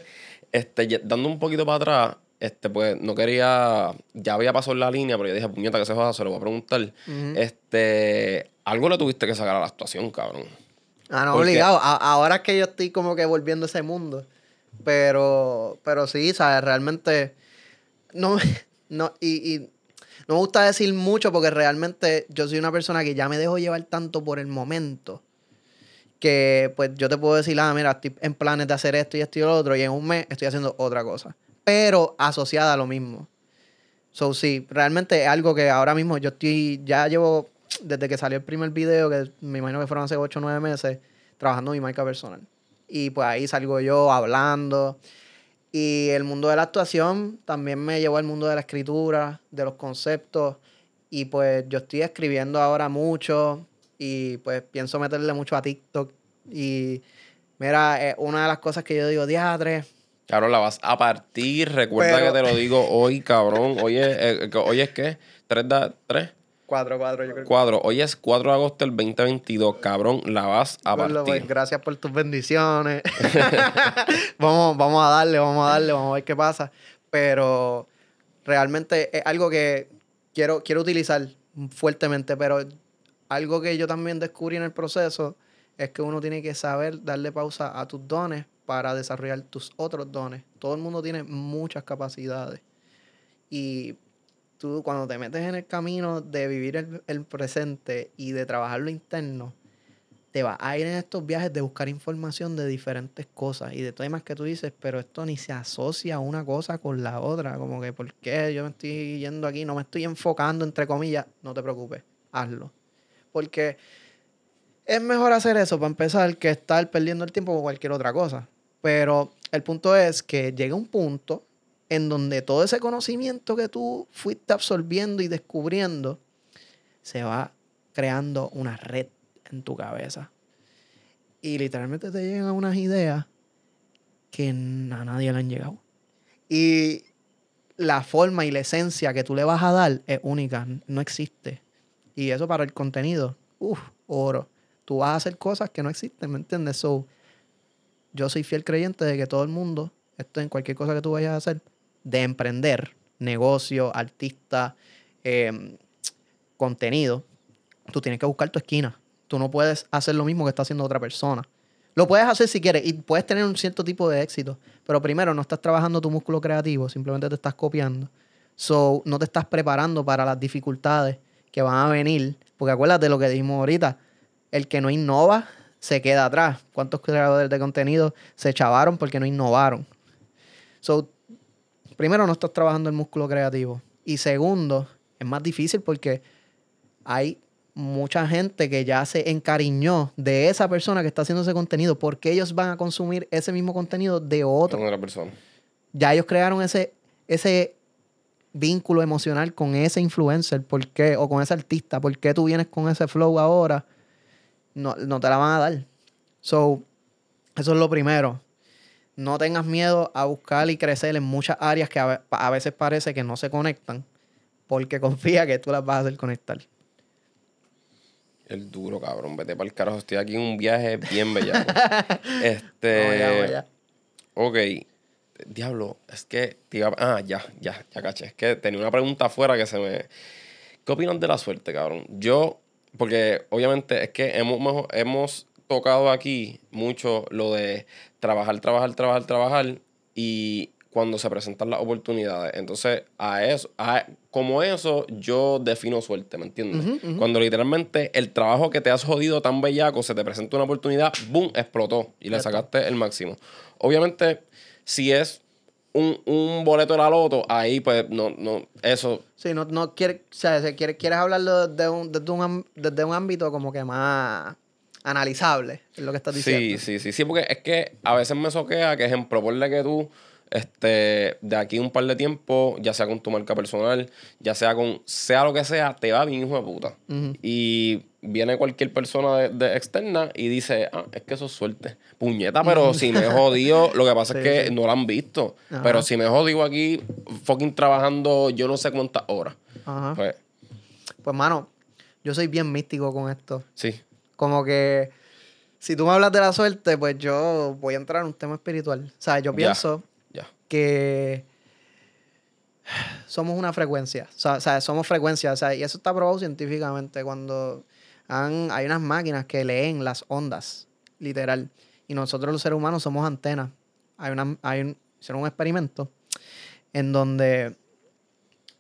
este, dando un poquito para atrás, este, pues no quería, ya había pasado la línea, pero yo dije, puñeta, que se joda, se lo voy a preguntar. Este, algo le tuviste que sacar a la actuación, cabrón. Ah, no, Porque- obligado. A- ahora es que yo estoy como que volviendo a ese mundo. Pero, pero sí, ¿sabes? Realmente no, no, y, y no me gusta decir mucho porque realmente yo soy una persona que ya me dejo llevar tanto por el momento que pues yo te puedo decir, ah, mira, estoy en planes de hacer esto y esto y lo otro y en un mes estoy haciendo otra cosa, pero asociada a lo mismo. So, sí, realmente es algo que ahora mismo yo estoy, ya llevo, desde que salió el primer video, que me imagino que fueron hace 8 o 9 meses, trabajando mi marca personal. Y pues ahí salgo yo hablando. Y el mundo de la actuación también me llevó al mundo de la escritura, de los conceptos. Y pues yo estoy escribiendo ahora mucho y pues pienso meterle mucho a TikTok. Y mira, eh, una de las cosas que yo digo, diadre, Cabrón, la vas a partir. Recuerda Pero- que te lo digo hoy, cabrón. Hoy es, eh, que- hoy es qué? ¿Tres? Da, ¿Tres? 4, 4, yo creo. Cuatro. Hoy es 4 de agosto del 2022, cabrón. La vas a pues, partir. gracias por tus bendiciones. vamos, vamos a darle, vamos a darle, vamos a ver qué pasa. Pero realmente es algo que quiero, quiero utilizar fuertemente, pero algo que yo también descubrí en el proceso es que uno tiene que saber darle pausa a tus dones para desarrollar tus otros dones. Todo el mundo tiene muchas capacidades. Y tú cuando te metes en el camino de vivir el, presente y de trabajar lo interno, te vas a ir en estos viajes de buscar información de diferentes cosas y de temas que tú dices, pero esto ni se asocia una cosa con la otra. Como que, ¿por qué yo me estoy yendo aquí? No me estoy enfocando, entre comillas. No te preocupes, hazlo. Porque es mejor hacer eso para empezar que estar perdiendo el tiempo con cualquier otra cosa. Pero el punto es que llega un punto en donde todo ese conocimiento que tú fuiste absorbiendo y descubriendo se va creando una red en tu cabeza. Y literalmente te llegan unas ideas que a nadie le han llegado. Y la forma y la esencia que tú le vas a dar es única, no existe. Y eso para el contenido, uff, oro. Tú vas a hacer cosas que no existen, ¿me entiendes? So, yo soy fiel creyente de que todo el mundo, esto en cualquier cosa que tú vayas a hacer, de emprender, negocio, artista, eh, contenido, tú tienes que buscar tu esquina. Tú no puedes hacer lo mismo que está haciendo otra persona. Lo puedes hacer si quieres y puedes tener un cierto tipo de éxito, pero primero no estás trabajando tu músculo creativo, simplemente te estás copiando. So, no te estás preparando para las dificultades que van a venir, porque acuérdate lo que dijimos ahorita, el que no innova se queda atrás. ¿Cuántos creadores de contenido se chavaron porque no innovaron? So, primero no estás trabajando el músculo creativo y segundo, es más difícil porque hay mucha gente que ya se encariñó de esa persona que está haciendo ese contenido porque ellos van a consumir ese mismo contenido de otra persona. Ya ellos crearon ese, ese vínculo emocional con ese influencer, ¿por qué? O con ese artista, ¿por qué tú vienes con ese flow ahora? No, no te la van a dar. So, eso es lo primero. No tengas miedo a buscar y crecer en muchas áreas que a, a veces parece que no se conectan, porque confía que tú las vas a hacer conectar. El duro, cabrón. Vete para el carajo. Estoy aquí en un viaje bien bellaco. este. Allá. Ok. Diablo, es que te iba- Ah, ya, ya, ya caché. Es que tenía una pregunta afuera que se me. ¿Qué opinas de la suerte, cabrón? Yo, porque obviamente es que hemos, hemos tocado aquí mucho lo de trabajar, trabajar, trabajar, trabajar y cuando se presentan las oportunidades. Entonces, a eso, a, como eso, yo defino suerte, ¿me entiendes? Cuando literalmente el trabajo que te has jodido tan bellaco, se te presenta una oportunidad, ¡boom! explotó y le sacaste el máximo. Obviamente, si es un, un boleto de la loto, ahí pues no, no, eso. Sí, no, no quiere, o sea, si quieres, quieres hablarlo desde un, desde, un, desde un ámbito como que más analizable, es lo que estás diciendo. Sí, sí, sí, sí, porque es que a veces me soquea que, ejemplo, ponle que tú, este, de aquí un par de tiempo, ya sea con tu marca personal, ya sea con, sea lo que sea, te va bien, hijo de puta. Y viene cualquier persona de, de externa y dice, ah, es que eso es suerte. Puñeta, pero si me jodido, lo que pasa Sí, es que sí. no lo han visto. Ajá. Pero si me jodido aquí, fucking trabajando yo no sé cuántas horas. Ajá. Pues, Pues, mano, yo soy bien místico con esto. sí. Como que si tú me hablas de la suerte, pues yo voy a entrar en un tema espiritual. O sea, yo pienso Ya. Que somos una frecuencia. O sea, somos frecuencia. O sea, y eso está probado científicamente. Cuando hay unas máquinas que leen las ondas, literal. Y nosotros los seres humanos somos antenas. Hay una, hay un, hicieron un experimento en donde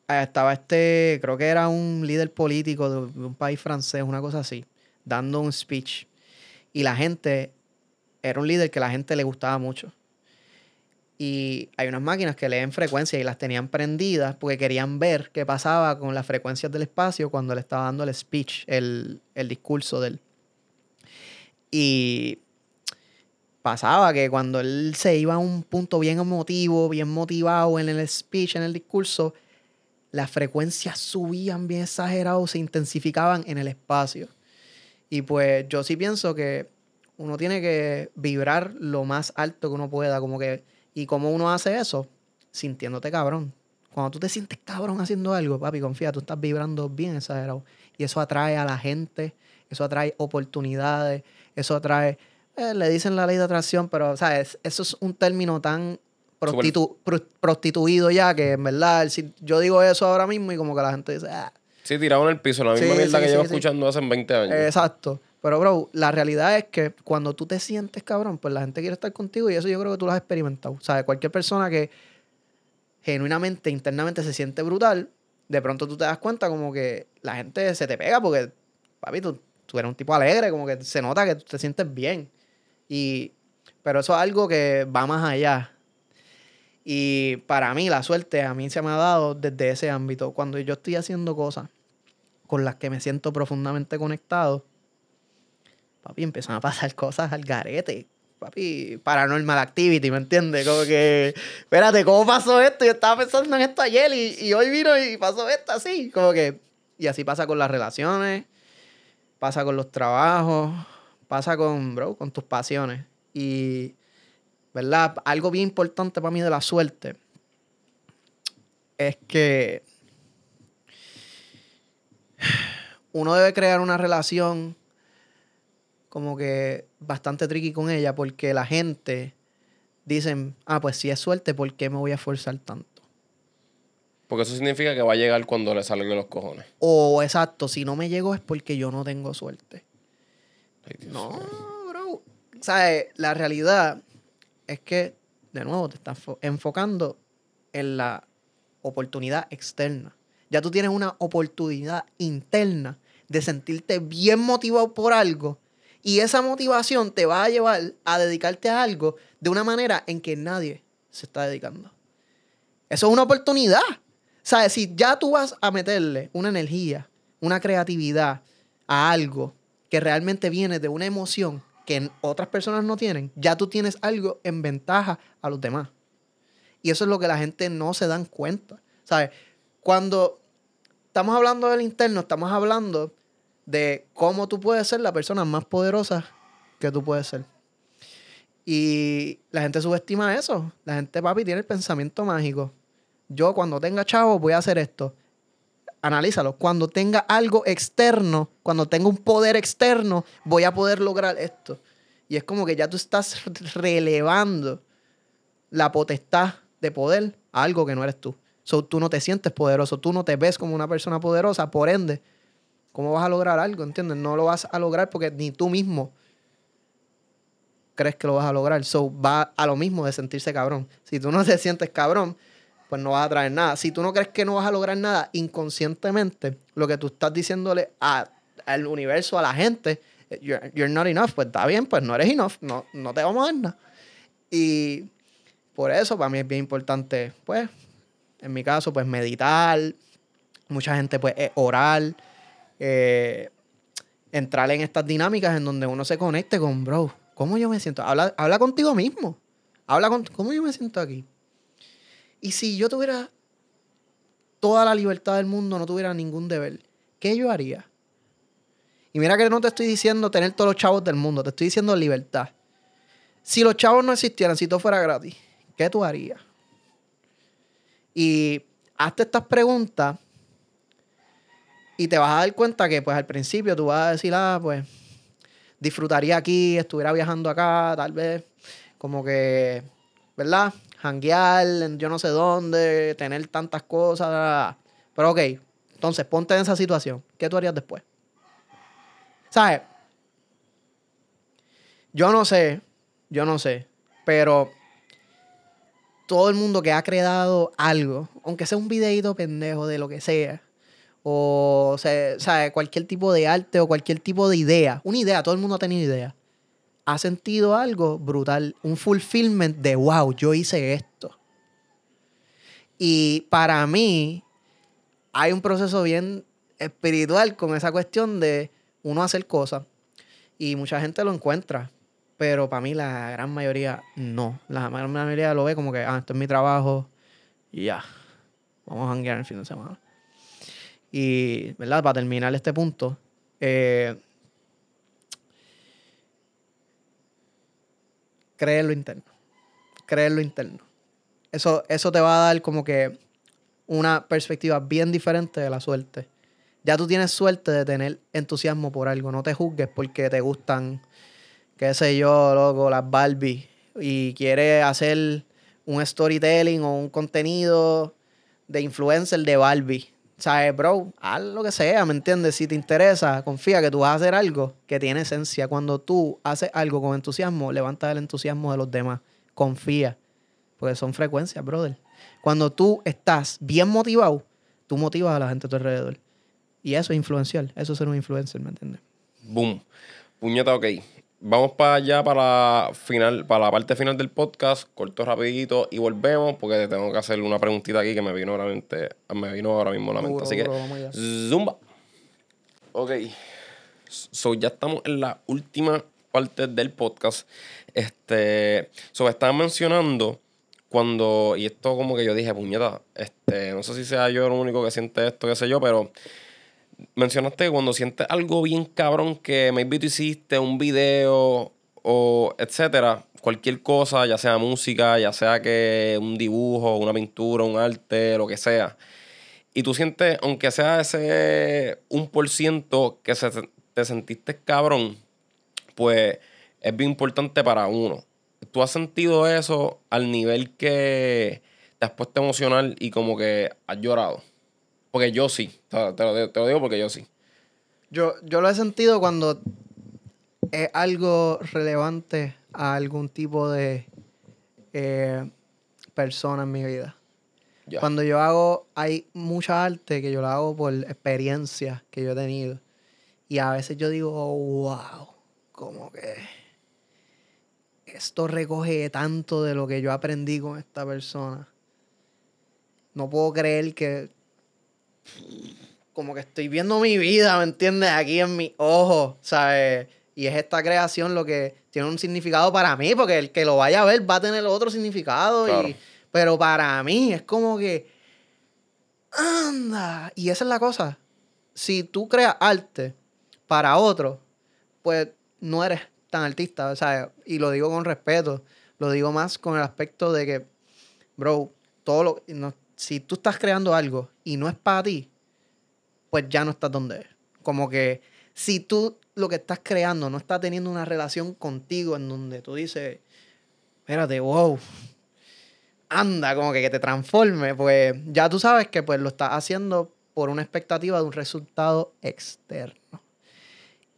eh, estaba este, creo que era un líder político de un país francés, una cosa así, dando un speech. Y la gente, era un líder que la gente le gustaba mucho. Y hay unas máquinas que leen frecuencias y las tenían prendidas porque querían ver qué pasaba con las frecuencias del espacio cuando le estaba dando el speech, el, el discurso de él. Y pasaba que cuando él se iba a un punto bien emotivo, bien motivado en el speech, en el discurso, las frecuencias subían bien exagerado, se intensificaban en el espacio. Y pues yo sí pienso que uno tiene que vibrar lo más alto que uno pueda, como que, ¿y cómo uno hace eso? Sintiéndote cabrón. Cuando tú te sientes cabrón haciendo algo, papi, confía, tú estás vibrando bien exagerado. Y eso atrae a la gente, eso atrae oportunidades, eso atrae, eh, le dicen la ley de atracción, pero, ¿sabes? Eso es un término tan prostitu- pro- prostituido ya que, en verdad, si yo digo eso ahora mismo y como que la gente dice, ah, Sí, tirado en el piso, la misma Sí, mierda sí, que sí, llevo escuchando hace 20 años. Exacto. Pero, bro, la realidad es que cuando tú te sientes cabrón, pues la gente quiere estar contigo y eso yo creo que tú lo has experimentado. O sea, cualquier persona que genuinamente, internamente se siente brutal, de pronto tú te das cuenta como que la gente se te pega porque, papi, tú, tú eres un tipo alegre, como que se nota que tú te sientes bien. Y, pero eso es algo que va más allá. Y para mí, la suerte a mí se me ha dado desde ese ámbito. Cuando yo estoy haciendo cosas con las que me siento profundamente conectado, papi, empiezan a pasar cosas al garete. Papi, paranormal activity, ¿me entiendes? Como que, espérate, ¿cómo pasó esto? Yo estaba pensando en esto ayer y, y hoy vino y pasó esto así. Como que, y así pasa con las relaciones, pasa con los trabajos, pasa con, bro, con tus pasiones. Y, ¿verdad? Algo bien importante para mí de la suerte es que uno debe crear una relación como que bastante tricky con ella porque la gente dicen, ah, pues si es suerte, ¿por qué me voy a esforzar tanto? Porque eso significa que va a llegar cuando le salgan los cojones. O exacto, si no me llegó es porque yo no tengo suerte. Ay, No, bro. ¿Sabes? La realidad es que, de nuevo, te estás fo- enfocando en la oportunidad externa. Ya tú tienes una oportunidad interna de sentirte bien motivado por algo y esa motivación te va a llevar a dedicarte a algo de una manera en que nadie se está dedicando. Eso es una oportunidad. ¿Sabes? Si ya tú vas a meterle una energía, una creatividad a algo que realmente viene de una emoción que otras personas no tienen, ya tú tienes algo en ventaja a los demás. Y eso es lo que la gente no se dan cuenta. ¿Sabes? Cuando estamos hablando del interno, estamos hablando de cómo tú puedes ser la persona más poderosa que tú puedes ser. Y la gente subestima eso. La gente, papi, tiene el pensamiento mágico. Yo cuando tenga chavo voy a hacer esto. Analízalo. Cuando tenga algo externo, cuando tenga un poder externo, voy a poder lograr esto. Y es como que ya tú estás relevando la potestad de poder a algo que no eres tú. So, tú no te sientes poderoso, tú no te ves como una persona poderosa, por ende, ¿cómo vas a lograr algo? ¿Entiendes? No lo vas a lograr porque ni tú mismo crees que lo vas a lograr. So, va a lo mismo de sentirse cabrón. Si tú no te sientes cabrón, pues no vas a traer nada. Si tú no crees que no vas a lograr nada, inconscientemente, lo que tú estás diciéndole al universo, a la gente, you're, you're not enough, pues está bien, pues no eres enough, no, no te vamos a dar nada. Y por eso para mí es bien importante, pues, en mi caso, pues meditar. Mucha gente, pues, orar. Eh, entrar en estas dinámicas en donde uno se conecte con, bro, ¿cómo yo me siento? Habla, habla contigo mismo. Habla con, ¿cómo yo me siento aquí? Y si yo tuviera toda la libertad del mundo, no tuviera ningún deber, ¿qué yo haría? Y mira que no te estoy diciendo tener todos los chavos del mundo, te estoy diciendo libertad. Si los chavos no existieran, si todo fuera gratis, ¿qué tú harías? Y hazte estas preguntas y te vas a dar cuenta que, pues, al principio tú vas a decir, ah, pues, disfrutaría aquí, estuviera viajando acá, tal vez, como que, ¿verdad? Hanguear en yo no sé dónde, tener tantas cosas. Pero, ok, entonces ponte en esa situación. ¿Qué tú harías después? ¿Sabes? Yo no sé, yo no sé, pero todo el mundo que ha creado algo, aunque sea un videito pendejo de lo que sea, o, sea, cualquier tipo de arte o cualquier tipo de idea, una idea, todo el mundo ha tenido idea, ha sentido algo brutal, un fulfillment de wow, yo hice esto. Y para mí hay un proceso bien espiritual con esa cuestión de uno hacer cosas y mucha gente lo encuentra, pero para mí la gran mayoría no. La gran mayoría lo ve como que, ah, esto es mi trabajo y ya, vamos a hanguear el fin de semana. Y, ¿verdad? Para terminar este punto, eh, creer lo interno. Creer lo interno. Eso, eso te va a dar como que una perspectiva bien diferente de la suerte. Ya tú tienes suerte de tener entusiasmo por algo. No te juzgues porque te gustan, qué sé yo, loco, las Barbie. Y quieres hacer un storytelling o un contenido de influencer de Barbie ¿sabes, bro? Haz lo que sea, ¿me entiendes? Si te interesa, confía que tú vas a hacer algo que tiene esencia. Cuando tú haces algo con entusiasmo, levanta el entusiasmo de los demás. Confía. Porque son frecuencias, brother. Cuando tú estás bien motivado, tú motivas a la gente a tu alrededor. Y eso es influencial. Eso es ser un influencer, ¿me entiendes? Boom. Puñeta, ok vamos para allá para la final, para la parte final del podcast, corto rapidito y volvemos porque tengo que hacer una preguntita aquí que me vino, me vino ahora mismo a la mente. Así que, zumba. Ok. So, ya estamos en la última parte del podcast. Este, so, estaban mencionando cuando, y esto como que yo dije, puñeta, este, no sé si sea yo el único que siente esto, qué sé yo, pero mencionaste que cuando sientes algo bien cabrón que maybe tú hiciste un video o etcétera, cualquier cosa, ya sea música, ya sea que un dibujo, una pintura, un arte, lo que sea. Y tú sientes, aunque sea ese un por ciento que se, te sentiste cabrón, pues es bien importante para uno. ¿Tú has sentido eso al nivel que te has puesto emocional y como que has llorado? Porque yo sí. Te lo, digo porque yo sí. Yo, yo lo he sentido cuando es algo relevante a algún tipo de eh, persona en mi vida. Cuando yo hago, hay mucha arte que yo la hago por experiencias que yo he tenido. Y a veces yo digo, wow, como que esto recoge tanto de lo que yo aprendí con esta persona. No puedo creer que como que estoy viendo mi vida, ¿me entiendes? Aquí en mi ojo, ¿sabes? Y es esta creación lo que tiene un significado para mí, porque el que lo vaya a ver va a tener otro significado. pero para mí es como que, anda. Y esa es la cosa. Si tú creas arte para otro, pues no eres tan artista, ¿sabes? Y lo digo con respeto. Lo digo más con el aspecto de que, bro, todo lo... No, si tú estás creando algo y no es para ti, pues ya no estás donde es. Como que si tú lo que estás creando no está teniendo una relación contigo en donde tú dices, espérate, wow, anda, como que, que te transforme, pues ya tú sabes que pues lo estás haciendo por una expectativa de un resultado externo.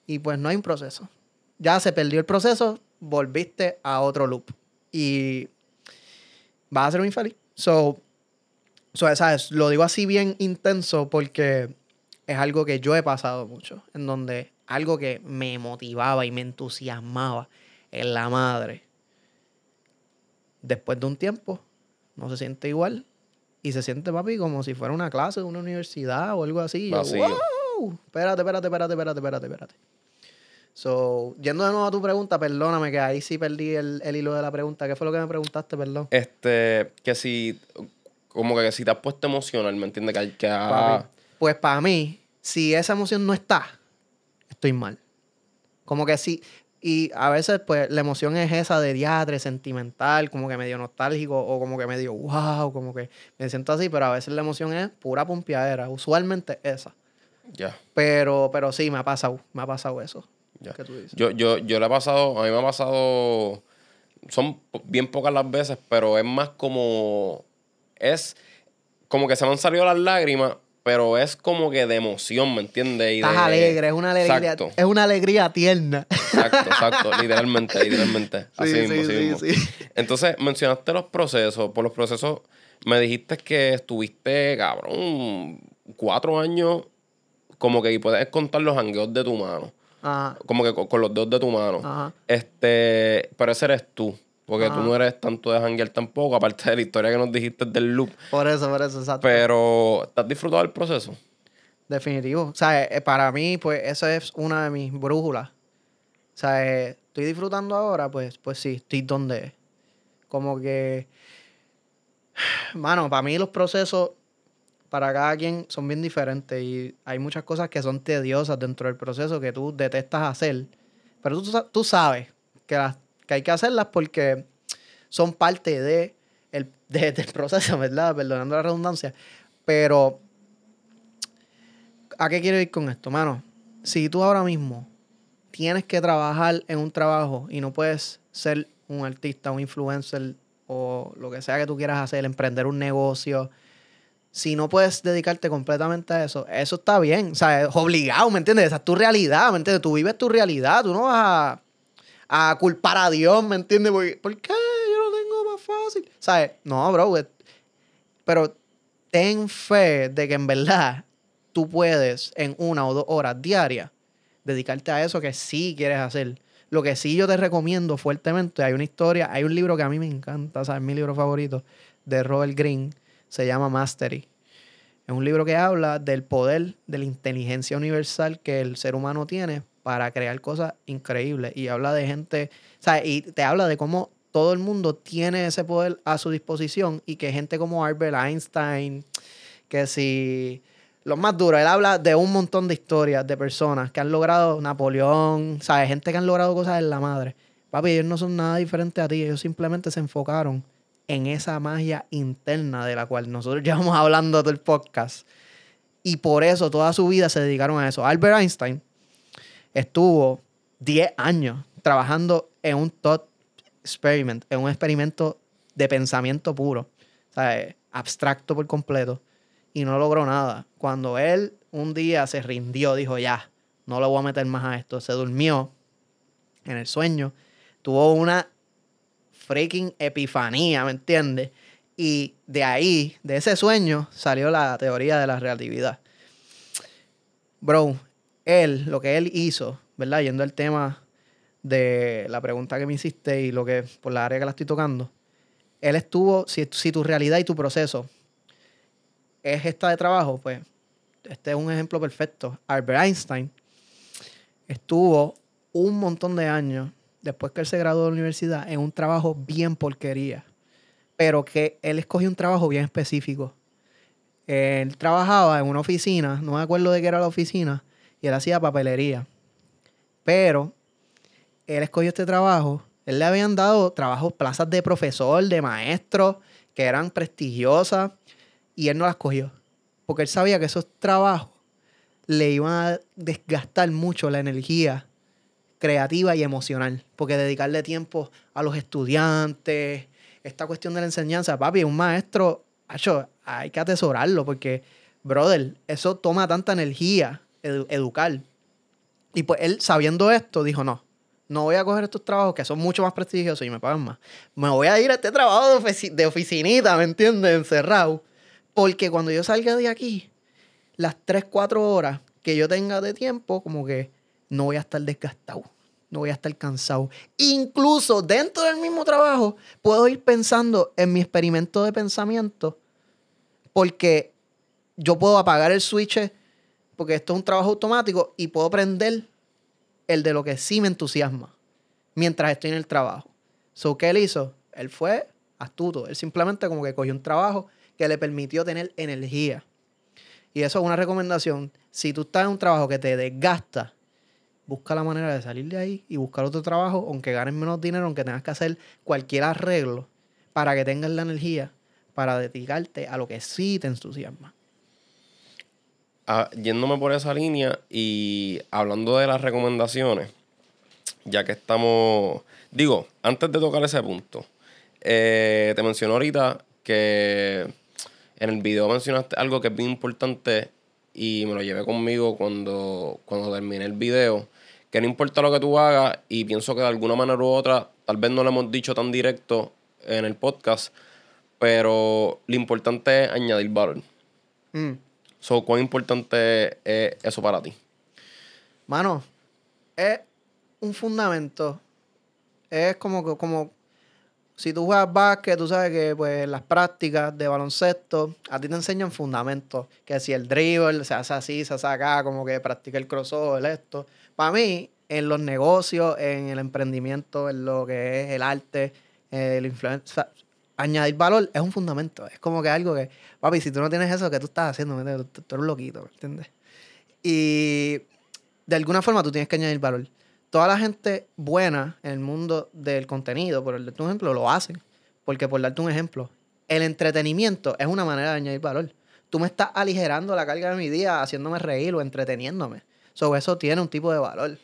Y pues no hay un proceso. Ya se perdió el proceso, volviste a otro loop. Y vas a ser un infeliz. So, ¿sabes? Lo digo así bien intenso porque es algo que yo he pasado mucho, en donde algo que me motivaba y me entusiasmaba en la madre, después de un tiempo, no se siente igual. Y se siente, papi, como si fuera una clase de una universidad o algo así. Yo, wow, espérate, espérate, espérate, espérate, espérate, espérate. So, yendo de nuevo a tu pregunta, perdóname que ahí sí perdí el, el hilo de la pregunta. ¿Qué fue lo que me preguntaste, perdón? Este, que si, como que si te has puesto emocional, ¿me entiendes? Que, que ha- Papi, Pues para mí, si esa emoción no está, estoy mal. Como que sí. Y a veces, pues, la emoción es esa de diatre, sentimental, como que medio nostálgico, o como que medio wow, como que me siento así, pero a veces la emoción es pura pompeadera. Usualmente esa. Ya, Pero, pero sí, me ha pasado, me ha pasado eso. ¿Qué tú dices? Yo, yo, yo le he pasado, a mí me ha pasado, son bien pocas las veces, pero es más como, es como que se me han salido las lágrimas, pero es como que de emoción, ¿me entiendes? Estás de- alegre, es una alegría, Exacto, es una alegría tierna. exacto, exacto, literalmente, literalmente. Así Sí, mismo, sí, así sí, mismo. Entonces, mencionaste los procesos. Por los procesos, me dijiste que estuviste, cabrón, cuatro años, como que y puedes contar los hangueos de tu mano. Ajá, Como que con, con los dedos de tu mano. ajá. Este, pero ese eres tú. Porque tú no eres tanto de janguear tampoco, aparte de la historia que nos dijiste del loop. Por eso, por eso, exacto. Pero, ¿te has disfrutado del proceso? Definitivo. O sea, eh, para mí, pues, esa es una de mis brújulas. O sea, eh, estoy disfrutando ahora, pues, pues sí, estoy donde. Como que. Mano, para mí los procesos, para cada quien, son bien diferentes. Y hay muchas cosas que son tediosas dentro del proceso que tú detestas hacer. Pero tú, tú sabes que, las, que hay que hacerlas porque son parte de el, de- del proceso, ¿verdad? Perdonando la redundancia. Pero ¿A qué quiero ir con esto, mano? Si tú ahora mismo tienes que trabajar en un trabajo y no puedes ser un artista, un influencer o lo que sea que tú quieras hacer, emprender un negocio, si no puedes dedicarte completamente a eso, eso está bien. O sea, es obligado, ¿me entiendes? Esa es tu realidad, ¿me entiendes? Tú vives tu realidad, tú no vas a, a culpar a Dios, ¿me entiendes? Porque, ¿Por qué yo lo tengo más fácil? ¿Sabes? No, bro, pero ten fe de que en verdad tú puedes en una o dos horas diarias dedicarte a eso que sí quieres hacer. Lo que sí yo te recomiendo fuertemente, hay una historia, hay un libro que a mí me encanta, ¿sabes? Mi libro favorito de Robert Greene, se llama Mastery. Es un libro que habla del poder de la inteligencia universal que el ser humano tiene para crear cosas increíbles. Y habla de gente, ¿sabes? Y te habla de cómo todo el mundo tiene ese poder a su disposición y que gente como Albert Einstein, que si los más duros, él habla de un montón de historias de personas que han logrado Napoleón, ¿sabes? Gente que han logrado cosas en la madre. Papi, ellos no son nada diferentes a ti, ellos simplemente se enfocaron en esa magia interna de la cual nosotros llevamos hablando todo el podcast. Y por eso toda su vida se dedicaron a eso. Albert Einstein estuvo 10 años trabajando en un thought experiment, en un experimento de pensamiento puro, ¿sabes? abstracto por completo, y no logró nada. Cuando él un día se rindió, dijo, ya, no le voy a meter más a esto, se durmió en el sueño, tuvo una freaking epifanía, ¿me entiendes? Y de ahí, de ese sueño, salió la teoría de la relatividad. Bro, él, lo que él hizo, ¿verdad? Yendo al tema de la pregunta que me hiciste y lo que, por la área que la estoy tocando, él estuvo, si, si tu realidad y tu proceso es esta de trabajo, pues este es un ejemplo perfecto. Albert Einstein estuvo un montón de años después que él se graduó de la universidad en un trabajo bien porquería, pero que él escogió un trabajo bien específico. Él trabajaba en una oficina, no me acuerdo de qué era la oficina, y él hacía papelería. Pero él escogió este trabajo, él le habían dado trabajos, plazas de profesor, de maestro, que eran prestigiosas, y él no las cogió. Porque él sabía que esos trabajos le iban a desgastar mucho la energía creativa y emocional. Porque dedicarle tiempo a los estudiantes, esta cuestión de la enseñanza, papi, un maestro, acho, hay que atesorarlo porque, brother, eso toma tanta energía, edu- educar. Y pues él, sabiendo esto, dijo, no, no voy a coger estos trabajos que son mucho más prestigiosos y me pagan más. Me voy a ir a este trabajo de, ofici- de oficinita, ¿me entiendes? Encerrado. Porque cuando yo salga de aquí, las 3, 4 horas que yo tenga de tiempo, como que no voy a estar desgastado. no voy a estar cansado. Incluso dentro del mismo trabajo, puedo ir pensando en mi experimento de pensamiento porque yo puedo apagar el switch porque esto es un trabajo automático y puedo prender el de lo que sí me entusiasma mientras estoy en el trabajo. So, ¿qué él hizo? Él fue astuto. Él simplemente como que cogió un trabajo que le permitió tener energía. Y eso es una recomendación. Si tú estás en un trabajo que te desgasta, busca la manera de salir de ahí y buscar otro trabajo, aunque ganes menos dinero, aunque tengas que hacer cualquier arreglo para que tengas la energía para dedicarte a lo que sí te entusiasma. Yéndome por esa línea y hablando de las recomendaciones, ya que estamos, digo, antes de tocar ese punto, eh, te menciono ahorita que en el video mencionaste algo que es bien importante y me lo llevé conmigo cuando, cuando terminé el video, que no importa lo que tú hagas y pienso que de alguna manera u otra, tal vez no lo hemos dicho tan directo en el podcast, pero lo importante es añadir valor. Mm. So, ¿Cuán importante es eso para ti? Mano, es un fundamento. Es como, como si tú juegas básquet, tú sabes que pues las prácticas de baloncesto a ti te enseñan fundamentos. Que si el dribble se hace así, se hace acá, como que practica el crossover, esto. Para mí, en los negocios, en el emprendimiento, en lo que es el arte, el influencer, añadir valor es un fundamento. Es como que algo que, papi, si tú no tienes eso, ¿qué tú estás haciendo? Tú, tú eres loquito, ¿me entiendes? Y de alguna forma tú tienes que añadir valor toda la gente buena en el mundo del contenido, por el tu ejemplo, lo hacen. Porque por darte un ejemplo, el entretenimiento es una manera de añadir valor. Tú me estás aligerando la carga de mi día haciéndome reír o entreteniéndome. Sobre eso tiene un tipo de valor.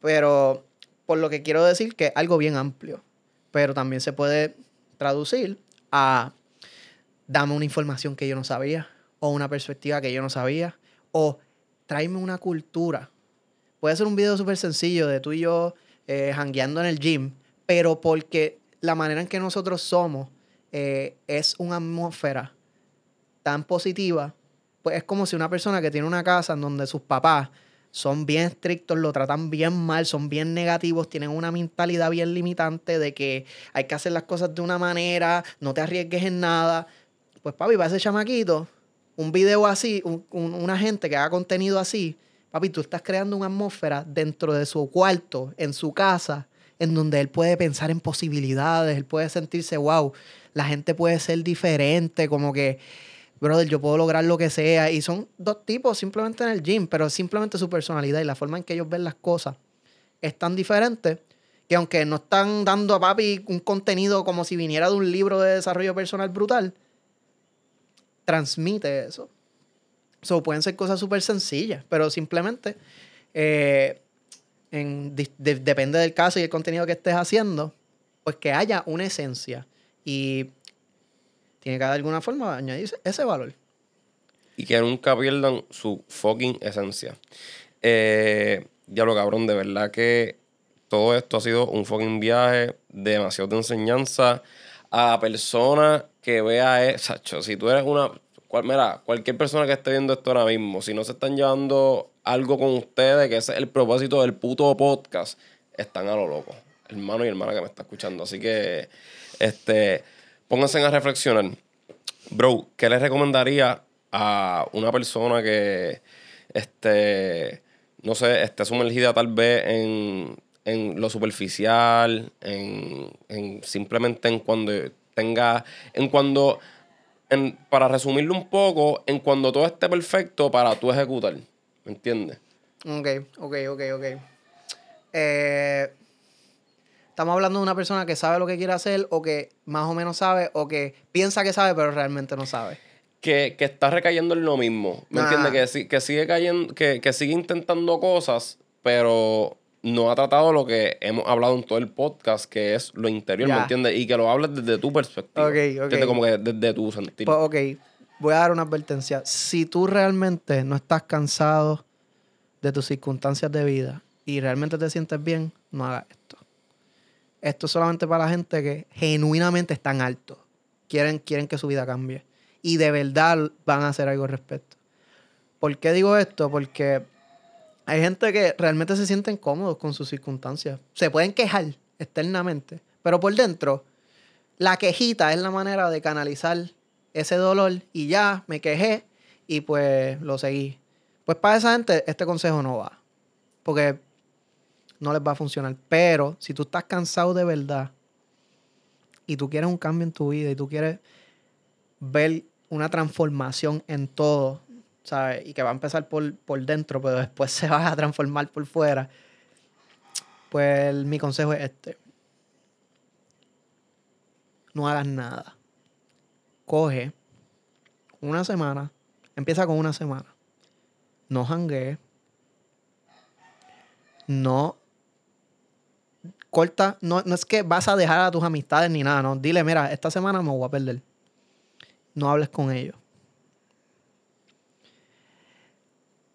Pero por lo que quiero decir que es algo bien amplio. Pero también se puede traducir a dame una información que yo no sabía o una perspectiva que yo no sabía o tráeme una cultura Puede ser un video súper sencillo de tú y yo eh, en el gym, pero porque la manera en que nosotros somos eh, es una atmósfera tan positiva, pues es como si una persona que tiene una casa en donde sus papás son bien estrictos, lo tratan bien mal, son bien negativos, tienen una mentalidad bien limitante de que hay que hacer las cosas de una manera, no te arriesgues en nada. Pues papi, para ese chamaquito, un video así, una gente que haga contenido así, Papi, tú estás creando una atmósfera dentro de su cuarto, en su casa, en donde él puede pensar en posibilidades, él puede sentirse, wow, la gente puede ser diferente, como que, brother, yo puedo lograr lo que sea. Y son dos tipos simplemente en el gym, pero simplemente su personalidad y la forma en que ellos ven las cosas es tan diferente que aunque no están dando a papi un contenido como si viniera de un libro de desarrollo personal brutal, transmite eso. So, pueden ser cosas súper sencillas, pero simplemente eh, depende del caso y el contenido que estés haciendo, pues que haya una esencia y tiene que de alguna forma añadir ese valor. Y que nunca pierdan su fucking esencia. Eh, ya lo cabrón, de verdad que todo esto ha sido un fucking viaje, demasiado de enseñanza a personas que vea, eso. si tú eres una mira, cualquier persona que esté viendo esto ahora mismo, si no se están llevando algo con ustedes, que es el propósito del puto podcast, están a lo loco. Hermano y hermana que me está escuchando. Así que, este, pónganse a reflexionar. Bro, ¿qué les recomendaría a una persona que, este, no sé, esté sumergida tal vez en, en lo superficial, en, en simplemente en cuando tenga, en cuando para resumirlo un poco, en cuando todo esté perfecto para tú ejecutar. ¿Me entiendes? Ok, ok, ok, ok. Eh, estamos hablando de una persona que sabe lo que quiere hacer o que más o menos sabe o que piensa que sabe pero realmente no sabe. Que, está recayendo en lo mismo. ¿Me entiendes? Que, que, sigue cayendo, que, que sigue intentando cosas, pero no ha tratado lo que hemos hablado en todo el podcast, que es lo interior, ¿me entiendes? Y que lo hables desde tu perspectiva. Ok, ok. Como que desde tu sentido. Pues, ok, voy a dar una advertencia. Si tú realmente no estás cansado de tus circunstancias de vida y realmente te sientes bien, no hagas esto. Esto es solamente para la gente que genuinamente están altos. Quieren, quieren que su vida cambie. Y de verdad van a hacer algo al respecto. ¿Por qué digo esto? Porque Hay gente que realmente se sienten cómodos con sus circunstancias. Se pueden quejar externamente, pero por dentro, la quejita es la manera de canalizar ese dolor y ya me quejé y pues lo seguí. Pues para esa gente este consejo no va, porque no les va a funcionar. Pero si tú estás cansado de verdad y tú quieres un cambio en tu vida y tú quieres ver una transformación en todo, ¿sabes? Y que va a empezar por, por dentro, pero después se va a transformar por fuera. Pues mi consejo es este. No hagas nada. Coge una semana. Empieza con una semana. No janguees. No corta, no, no es que vas a dejar a tus amistades ni nada, no. Dile, mira, esta semana me voy a perder. No hables con ellos.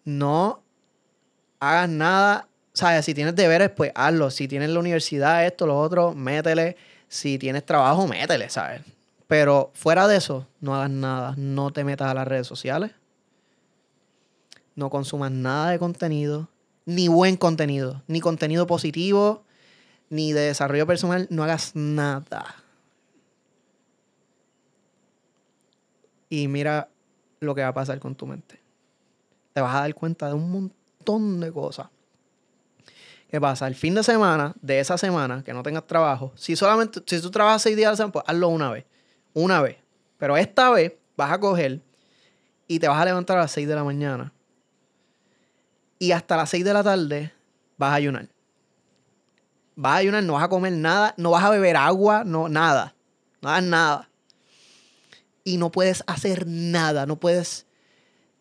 No hagas nada. ¿Sabes? Si tienes deberes, pues hazlo. Si tienes la universidad, esto, lo otro, métele. Si tienes trabajo, métele, ¿sabes? Pero fuera de eso, no hagas nada. No te metas a las redes sociales. No consumas nada de contenido. Ni buen contenido. Ni contenido positivo ni de desarrollo personal, no hagas nada. Y mira lo que va a pasar con tu mente. Te vas a dar cuenta de un montón de cosas. ¿Qué pasa? El fin de semana, de esa semana, que no tengas trabajo, si solamente, si tú trabajas seis días a la semana, pues hazlo una vez. Una vez. Pero esta vez vas a coger y te vas a levantar a las seis de la mañana. Y hasta las seis de la tarde vas a ayunar vas a ayunar, no vas a comer nada, no vas a beber agua, no, nada. No nada. Y no puedes hacer nada, no puedes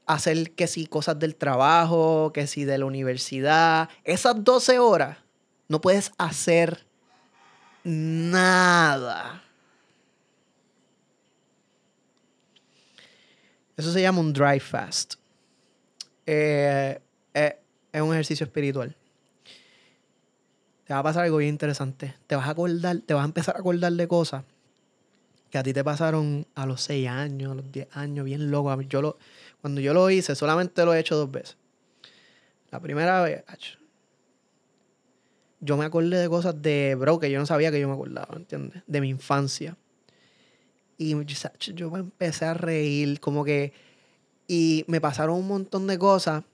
hacer que si cosas del trabajo, que si de la universidad. Esas 12 horas no puedes hacer nada. Eso se llama un dry fast. Eh, eh, es un ejercicio espiritual te va a pasar algo bien interesante. Te vas a acordar, te vas a empezar a acordar de cosas que a ti te pasaron a los 6 años, a los 10 años, bien loco. Yo lo, cuando yo lo hice, solamente lo he hecho dos veces. La primera vez, yo me acordé de cosas de, bro, que yo no sabía que yo me acordaba, ¿entiendes? De mi infancia. Y yo me empecé a reír, como que... Y me pasaron un montón de cosas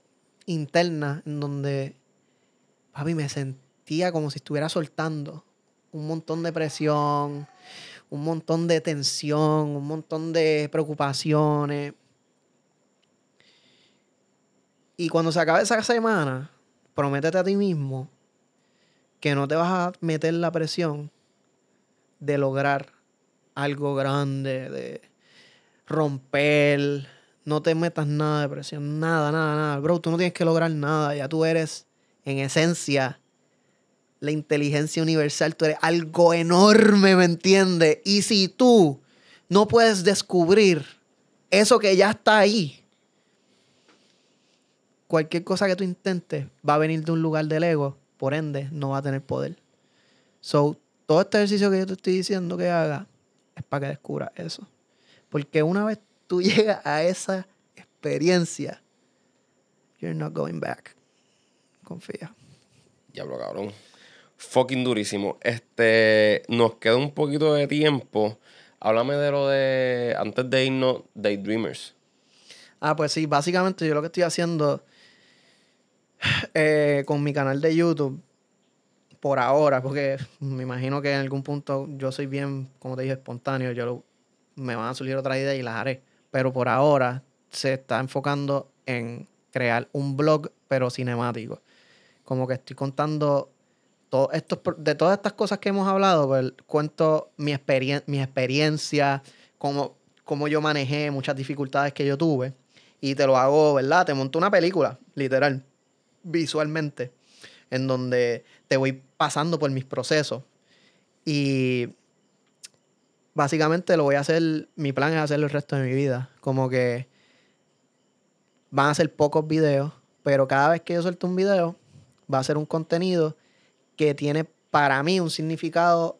internas en donde, papi, me sentí como si estuviera soltando un montón de presión, un montón de tensión, un montón de preocupaciones. Y cuando se acabe esa semana, prométete a ti mismo que no te vas a meter la presión de lograr algo grande, de romper. No te metas nada de presión, nada, nada, nada. Bro, tú no tienes que lograr nada. Ya tú eres, en esencia, la inteligencia universal, tú eres algo enorme, ¿me entiendes? Y si tú no puedes descubrir eso que ya está ahí, cualquier cosa que tú intentes va a venir de un lugar del ego, por ende no va a tener poder. So, todo este ejercicio que yo te estoy diciendo que haga es para que descubras eso. Porque una vez tú llegas a esa experiencia, you're not going back. Confía. Diablo, cabrón fucking durísimo. Este, nos queda un poquito de tiempo. Háblame de lo de, antes de irnos, Daydreamers. Ah, pues sí, básicamente yo lo que estoy haciendo eh, con mi canal de YouTube, por ahora, porque me imagino que en algún punto yo soy bien, como te dije, espontáneo, yo me van a surgir otras ideas y las haré. Pero por ahora se está enfocando en crear un blog, pero cinemático. Como que estoy contando de todas estas cosas que hemos hablado, pues, cuento mi, mi experiencia, cómo, cómo yo manejé muchas dificultades que yo tuve. Y te lo hago, ¿verdad? Te monto una película, literal, visualmente, en donde te voy pasando por mis procesos. Y básicamente lo voy a hacer, mi plan es hacerlo el resto de mi vida. Como que van a ser pocos videos, pero cada vez que yo suelto un video, va a ser un contenido que tiene para mí un significado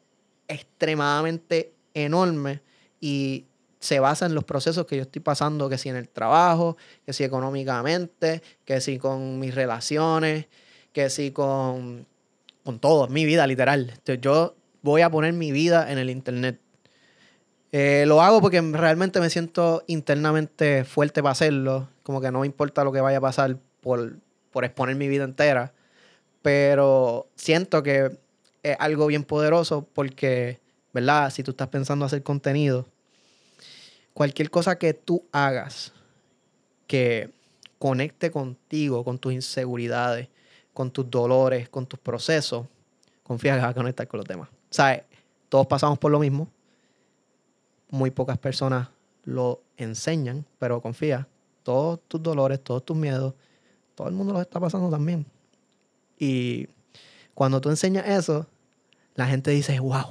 extremadamente enorme y se basa en los procesos que yo estoy pasando, que si en el trabajo, que si económicamente, que si con mis relaciones, que si con, con todo, mi vida literal. Entonces, yo voy a poner mi vida en el Internet. Eh, lo hago porque realmente me siento internamente fuerte para hacerlo. Como que no importa lo que vaya a pasar por, por exponer mi vida entera. Pero siento que es algo bien poderoso porque, ¿verdad? Si tú estás pensando hacer contenido, cualquier cosa que tú hagas que conecte contigo, con tus inseguridades, con tus dolores, con tus procesos, confía que vas a conectar con los demás. ¿Sabes? Todos pasamos por lo mismo. Muy pocas personas lo enseñan, pero confía, todos tus dolores, todos tus miedos, todo el mundo los está pasando también. Y cuando tú enseñas eso, la gente dice, wow,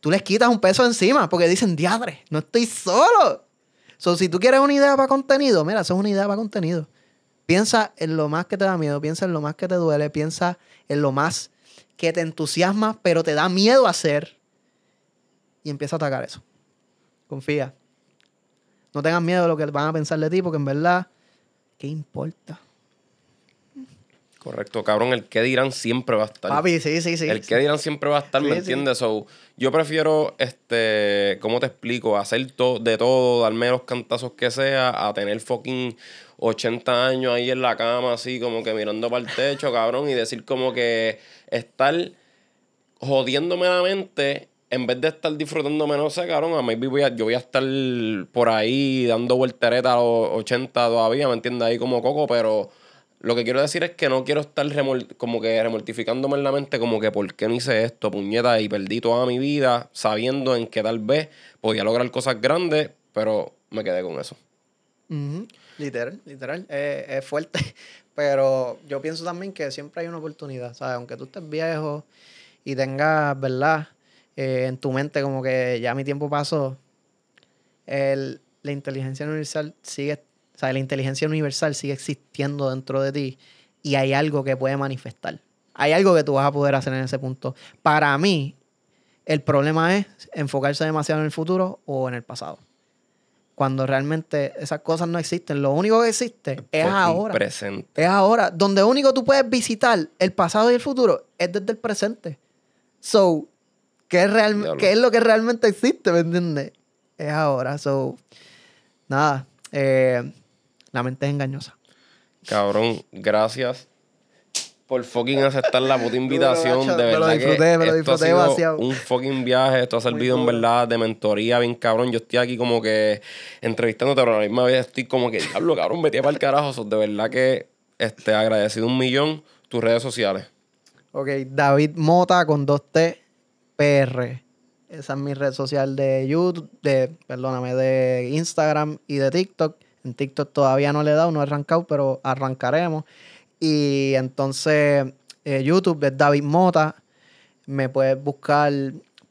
tú les quitas un peso encima porque dicen, diadre, no estoy solo. So, si tú quieres una idea para contenido, mira, eso es una idea para contenido. Piensa en lo más que te da miedo, piensa en lo más que te duele, piensa en lo más que te entusiasma, pero te da miedo hacer. Y empieza a atacar eso. Confía. No tengas miedo de lo que van a pensar de ti, porque en verdad, ¿qué importa? Correcto, cabrón, el que dirán siempre va a estar. Papi, sí, sí, sí. El que dirán siempre va a estar, ¿me Sí, sí. entiendes? So, yo prefiero, este, ¿cómo te explico? Hacer to- de todo, darme los cantazos que sea, a tener fucking 80 años ahí en la cama, así como que mirando para el techo, cabrón, y decir como que estar jodiéndome la mente en vez de estar disfrutándome, no sé, cabrón, a maybe voy a, yo voy a estar por ahí dando voltereta a los 80 todavía, ¿me entiendes? Ahí como coco, pero lo que quiero decir es que no quiero estar como que remortificándome en la mente como que por qué no hice esto, puñeta, y perdí toda mi vida sabiendo en que tal vez podía lograr cosas grandes, pero me quedé con eso. Literal, literal. Eh, es fuerte. Pero yo pienso también que siempre hay una oportunidad, ¿sabes? Aunque tú estés viejo y tengas, ¿verdad? Eh, en tu mente como que ya mi tiempo pasó, el- la inteligencia universal sigue, o sea, la inteligencia universal sigue existiendo dentro de ti y hay algo que puede manifestar. Hay algo que tú vas a poder hacer en ese punto. Para mí, el problema es enfocarse demasiado en el futuro o en el pasado. Cuando realmente esas cosas no existen. Lo único que existe es ahora. Presente. Es ahora. Donde único tú puedes visitar el pasado y el futuro es desde el presente. So, ¿qué es, real-. ¿qué es lo que realmente existe? ¿Me entiendes? Es ahora. So, nada. eh, la mente es engañosa. Cabrón, gracias por fucking aceptar la puta invitación. de me lo verdad disfruté, que me lo disfruté demasiado. un fucking viaje. Esto ha servido en verdad de mentoría bien cabrón. Yo estoy aquí como que entrevistándote, pero a la misma vez estoy como que, diablo, cabrón, metí para el carajo. De verdad que este, agradecido un millón tus redes sociales. Ok, David Mota con 2T PR. Esa es mi red social de YouTube, de, perdóname, de Instagram y de TikTok. En TikTok todavía no le he dado, no he arrancado, pero arrancaremos. Y entonces eh, YouTube es David Mota. Me puedes buscar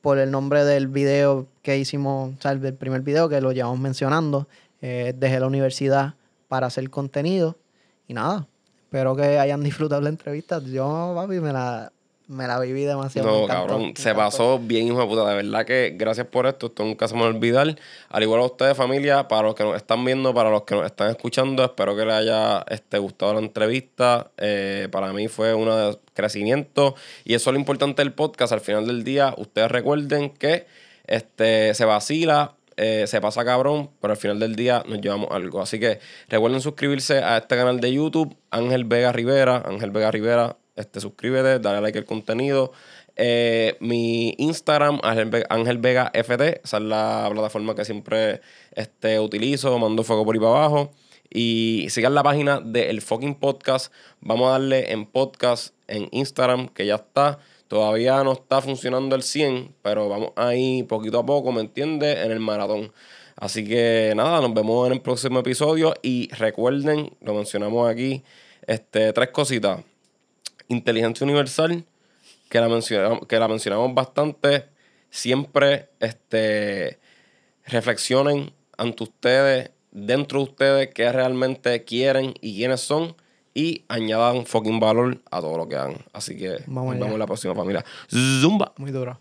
por el nombre del video que hicimos, o sea, el primer video que lo llevamos mencionando. Eh, desde la universidad para hacer contenido. Y nada, espero que hayan disfrutado la entrevista. Yo, papi, me la, me la viví demasiado. No, encantó, cabrón, se pasó bien, hijo de puta. De verdad que gracias por esto. Esto nunca se me va a olvidar. Al igual a ustedes, familia, para los que nos están viendo, para los que nos están escuchando, espero que les haya este, gustado la entrevista. Eh, para mí fue un de crecimiento. Y eso es lo importante del podcast. Al final del día, ustedes recuerden que este, se vacila. eh, se pasa cabrón, pero al final del día nos llevamos algo. Así que recuerden suscribirse a este canal de YouTube, Ángel Vega Rivera. Ángel Vega Rivera, este, suscríbete, dale like al contenido. Eh, mi Instagram, Ángel Vega, FT, esa es la plataforma que siempre este, utilizo, mando fuego por ahí para abajo. Y sigan la página del fucking podcast. Vamos a darle en podcast en Instagram, que ya está. Todavía no está funcionando el 100, pero vamos ahí poquito a poco, ¿me entiendes? En el maratón. Así que nada, nos vemos en el próximo episodio. Y recuerden, lo mencionamos aquí, este, tres cositas inteligencia universal, que la mencionamos, que la mencionamos bastante, siempre este, reflexionen ante ustedes, dentro de ustedes, qué realmente quieren y quiénes son. Y añadan fucking valor a todo lo que hagan. Así que vamos, nos vemos en la próxima familia. Zumba. Muy dura.